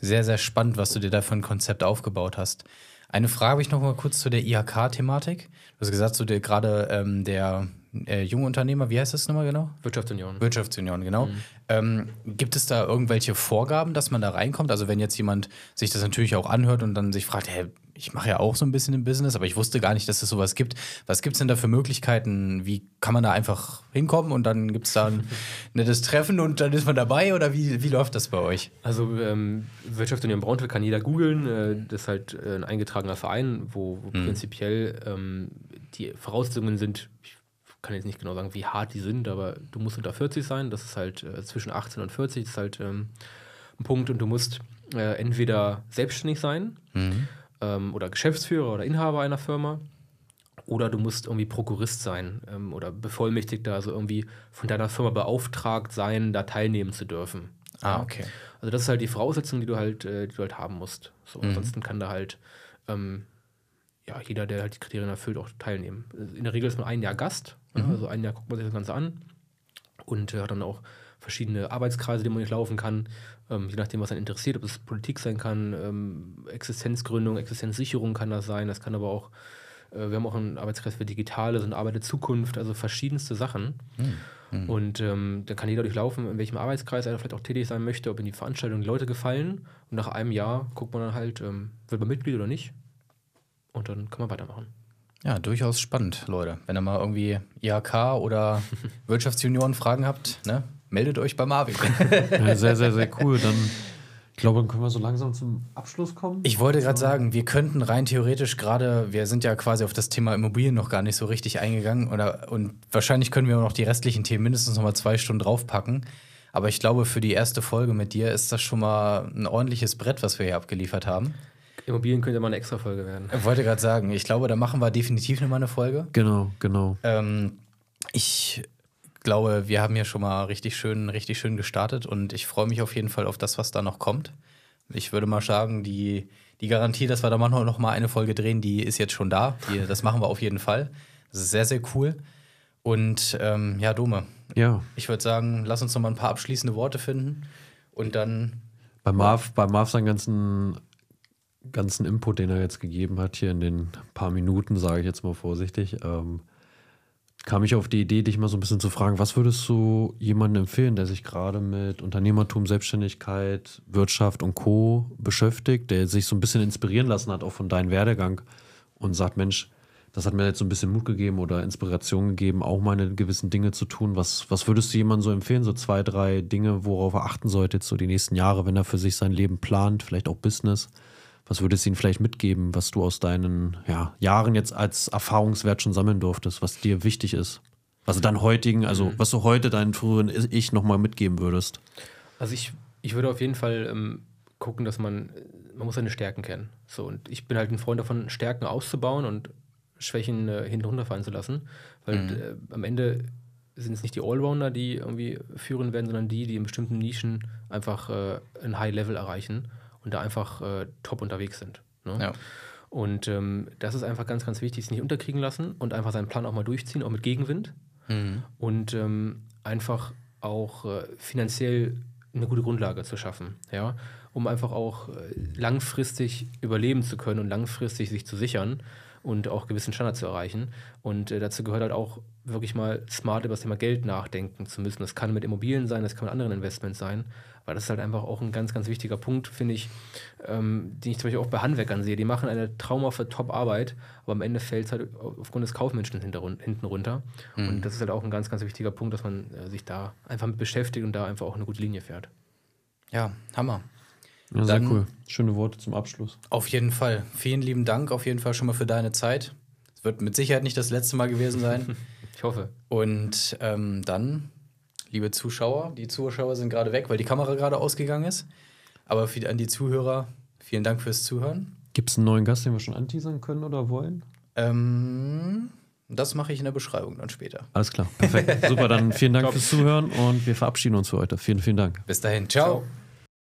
sehr, sehr spannend, was du dir da für ein Konzept aufgebaut hast. Eine Frage habe ich noch mal kurz zu der IHK-Thematik. Du hast gesagt, so gerade ähm, der äh, junge Unternehmer, wie heißt das nochmal genau? Wirtschaftsunion. Wirtschaftsunion, genau. Mhm. Ähm, gibt es da irgendwelche Vorgaben, dass man da reinkommt? Also wenn jetzt jemand sich das natürlich auch anhört und dann sich fragt, hey, ich mache ja auch so ein bisschen im Business, aber ich wusste gar nicht, dass es sowas gibt. Was gibt es denn da für Möglichkeiten? Wie kann man da einfach hinkommen und dann gibt es da ein <laughs> nettes Treffen und dann ist man dabei oder wie, wie läuft das bei euch? Also ähm, Wirtschaftsunion Braunschweig kann jeder googeln. Äh, das ist halt äh, ein eingetragener Verein, wo, wo mhm. prinzipiell ähm, die Voraussetzungen sind, ich kann jetzt nicht genau sagen, wie hart die sind, aber du musst unter 40 sein. Das ist halt äh, zwischen 18 und 40, das ist halt ähm, ein Punkt. Und du musst äh, entweder selbstständig sein mhm. ähm, oder Geschäftsführer oder Inhaber einer Firma. Oder du musst irgendwie Prokurist sein ähm, oder Bevollmächtigter, also irgendwie von deiner Firma beauftragt sein, da teilnehmen zu dürfen. Ah, okay. Also das ist halt die Voraussetzung, die du halt, äh, die du halt haben musst. So, mhm. Ansonsten kann da halt ähm, ja, jeder, der halt die Kriterien erfüllt, auch teilnehmen. In der Regel ist man ein Jahr Gast, mhm. also ein Jahr guckt man sich das Ganze an und äh, hat dann auch verschiedene Arbeitskreise, die man nicht laufen kann, ähm, je nachdem, was einen interessiert, ob es Politik sein kann, ähm, Existenzgründung, Existenzsicherung kann das sein, das kann aber auch Äh, wir haben auch einen Arbeitskreis für Digitales und Arbeit der Zukunft, also verschiedenste Sachen. Hm. Und ähm, dann kann jeder durchlaufen, in welchem Arbeitskreis er vielleicht auch tätig sein möchte, ob in die Veranstaltung die Leute gefallen. Und nach einem Jahr guckt man dann halt, ähm, wird man Mitglied oder nicht. Und dann kann man weitermachen. Ja, durchaus spannend, Leute. Wenn ihr mal irgendwie IHK oder <laughs> Wirtschaftsjunioren Fragen habt, ne, meldet euch bei Marvin. <laughs> Ja, sehr, sehr, sehr cool. Dann, ich glaube, dann können wir so langsam zum Abschluss kommen. Ich wollte gerade sagen, wir könnten rein theoretisch gerade, wir sind ja quasi auf das Thema Immobilien noch gar nicht so richtig eingegangen oder und wahrscheinlich können wir noch die restlichen Themen mindestens noch mal zwei Stunden draufpacken. Aber ich glaube, für die erste Folge mit dir ist das schon mal ein ordentliches Brett, was wir hier abgeliefert haben. Immobilien könnte mal eine extra Folge werden. Ich wollte gerade sagen, ich glaube, da machen wir definitiv nochmal eine Folge. Genau, genau. Ähm, ich glaube, wir haben hier schon mal richtig schön, richtig schön gestartet und ich freue mich auf jeden Fall auf das, was da noch kommt. Ich würde mal sagen, die, die Garantie, dass wir da mal noch mal eine Folge drehen, die ist jetzt schon da. Die, das machen wir auf jeden Fall. Das ist sehr, sehr cool. Und ähm, ja, Dome, Ja, ich würde sagen, lass uns noch mal ein paar abschließende Worte finden und dann bei Marv, bei Marv seinen ganzen, ganzen Input, den er jetzt gegeben hat, hier in den paar Minuten, sage ich jetzt mal vorsichtig, ähm, kam ich auf die Idee, dich mal so ein bisschen zu fragen, was würdest du jemandem empfehlen, der sich gerade mit Unternehmertum, Selbstständigkeit, Wirtschaft und Co. beschäftigt, der sich so ein bisschen inspirieren lassen hat, auch von deinem Werdegang und sagt, Mensch, das hat mir jetzt so ein bisschen Mut gegeben oder Inspiration gegeben, auch meine gewissen Dinge zu tun. Was, was würdest du jemandem so empfehlen? So zwei, drei Dinge, worauf er achten sollte, jetzt so die nächsten Jahre, wenn er für sich sein Leben plant, vielleicht auch Business. Was würdest du ihm vielleicht mitgeben, was du aus deinen ja, Jahren jetzt als Erfahrungswert schon sammeln durftest, was dir wichtig ist? Was du deinen heutigen, also was du heute deinen früheren Ich nochmal mitgeben würdest? Also ich, ich würde auf jeden Fall ähm, gucken, dass man, man muss seine Stärken kennen. So, und ich bin halt ein Freund davon, Stärken auszubauen und Schwächen äh, hinten runterfallen zu lassen. Weil äh, am Ende sind es nicht die Allrounder, die irgendwie führen werden, sondern die, die in bestimmten Nischen einfach äh, ein High-Level erreichen und da einfach äh, top unterwegs sind. Ne? ja. Und ähm, das ist einfach ganz, ganz wichtig, sich nicht unterkriegen lassen und einfach seinen Plan auch mal durchziehen, auch mit Gegenwind. Und ähm, einfach auch äh, finanziell eine gute Grundlage zu schaffen, ja, um einfach auch äh, langfristig überleben zu können und langfristig sich zu sichern und auch gewissen Standard zu erreichen. Und äh, dazu gehört halt auch wirklich mal smart über das Thema Geld nachdenken zu müssen. Das kann mit Immobilien sein, das kann mit anderen Investments sein, weil das ist halt einfach auch ein ganz, ganz wichtiger Punkt, finde ich, ähm, den ich zum Beispiel auch bei Handwerkern sehe. Die machen eine traumhafte Top-Arbeit, aber am Ende fällt es halt aufgrund des Kaufmenschen hinten runter. Und das ist halt auch ein ganz, ganz wichtiger Punkt, dass man äh, sich da einfach mit beschäftigt und da einfach auch eine gute Linie fährt. ja, Hammer. Ja, sehr Dann- cool. Schöne Worte zum Abschluss. Auf jeden Fall. Vielen lieben Dank auf jeden Fall schon mal für deine Zeit. Es wird mit Sicherheit nicht das letzte Mal gewesen sein. <laughs> Ich hoffe. Und ähm, dann, liebe Zuschauer, die Zuschauer sind gerade weg, weil die Kamera gerade ausgegangen ist. Aber für, an die Zuhörer, vielen Dank fürs Zuhören. Gibt es einen neuen Gast, den wir schon anteasern können oder wollen? Ähm, das mache ich in der Beschreibung dann später. Alles klar, perfekt. <laughs> Super, dann vielen Dank fürs Zuhören und wir verabschieden uns für heute. Vielen, vielen Dank. Bis dahin. Ciao. Ciao.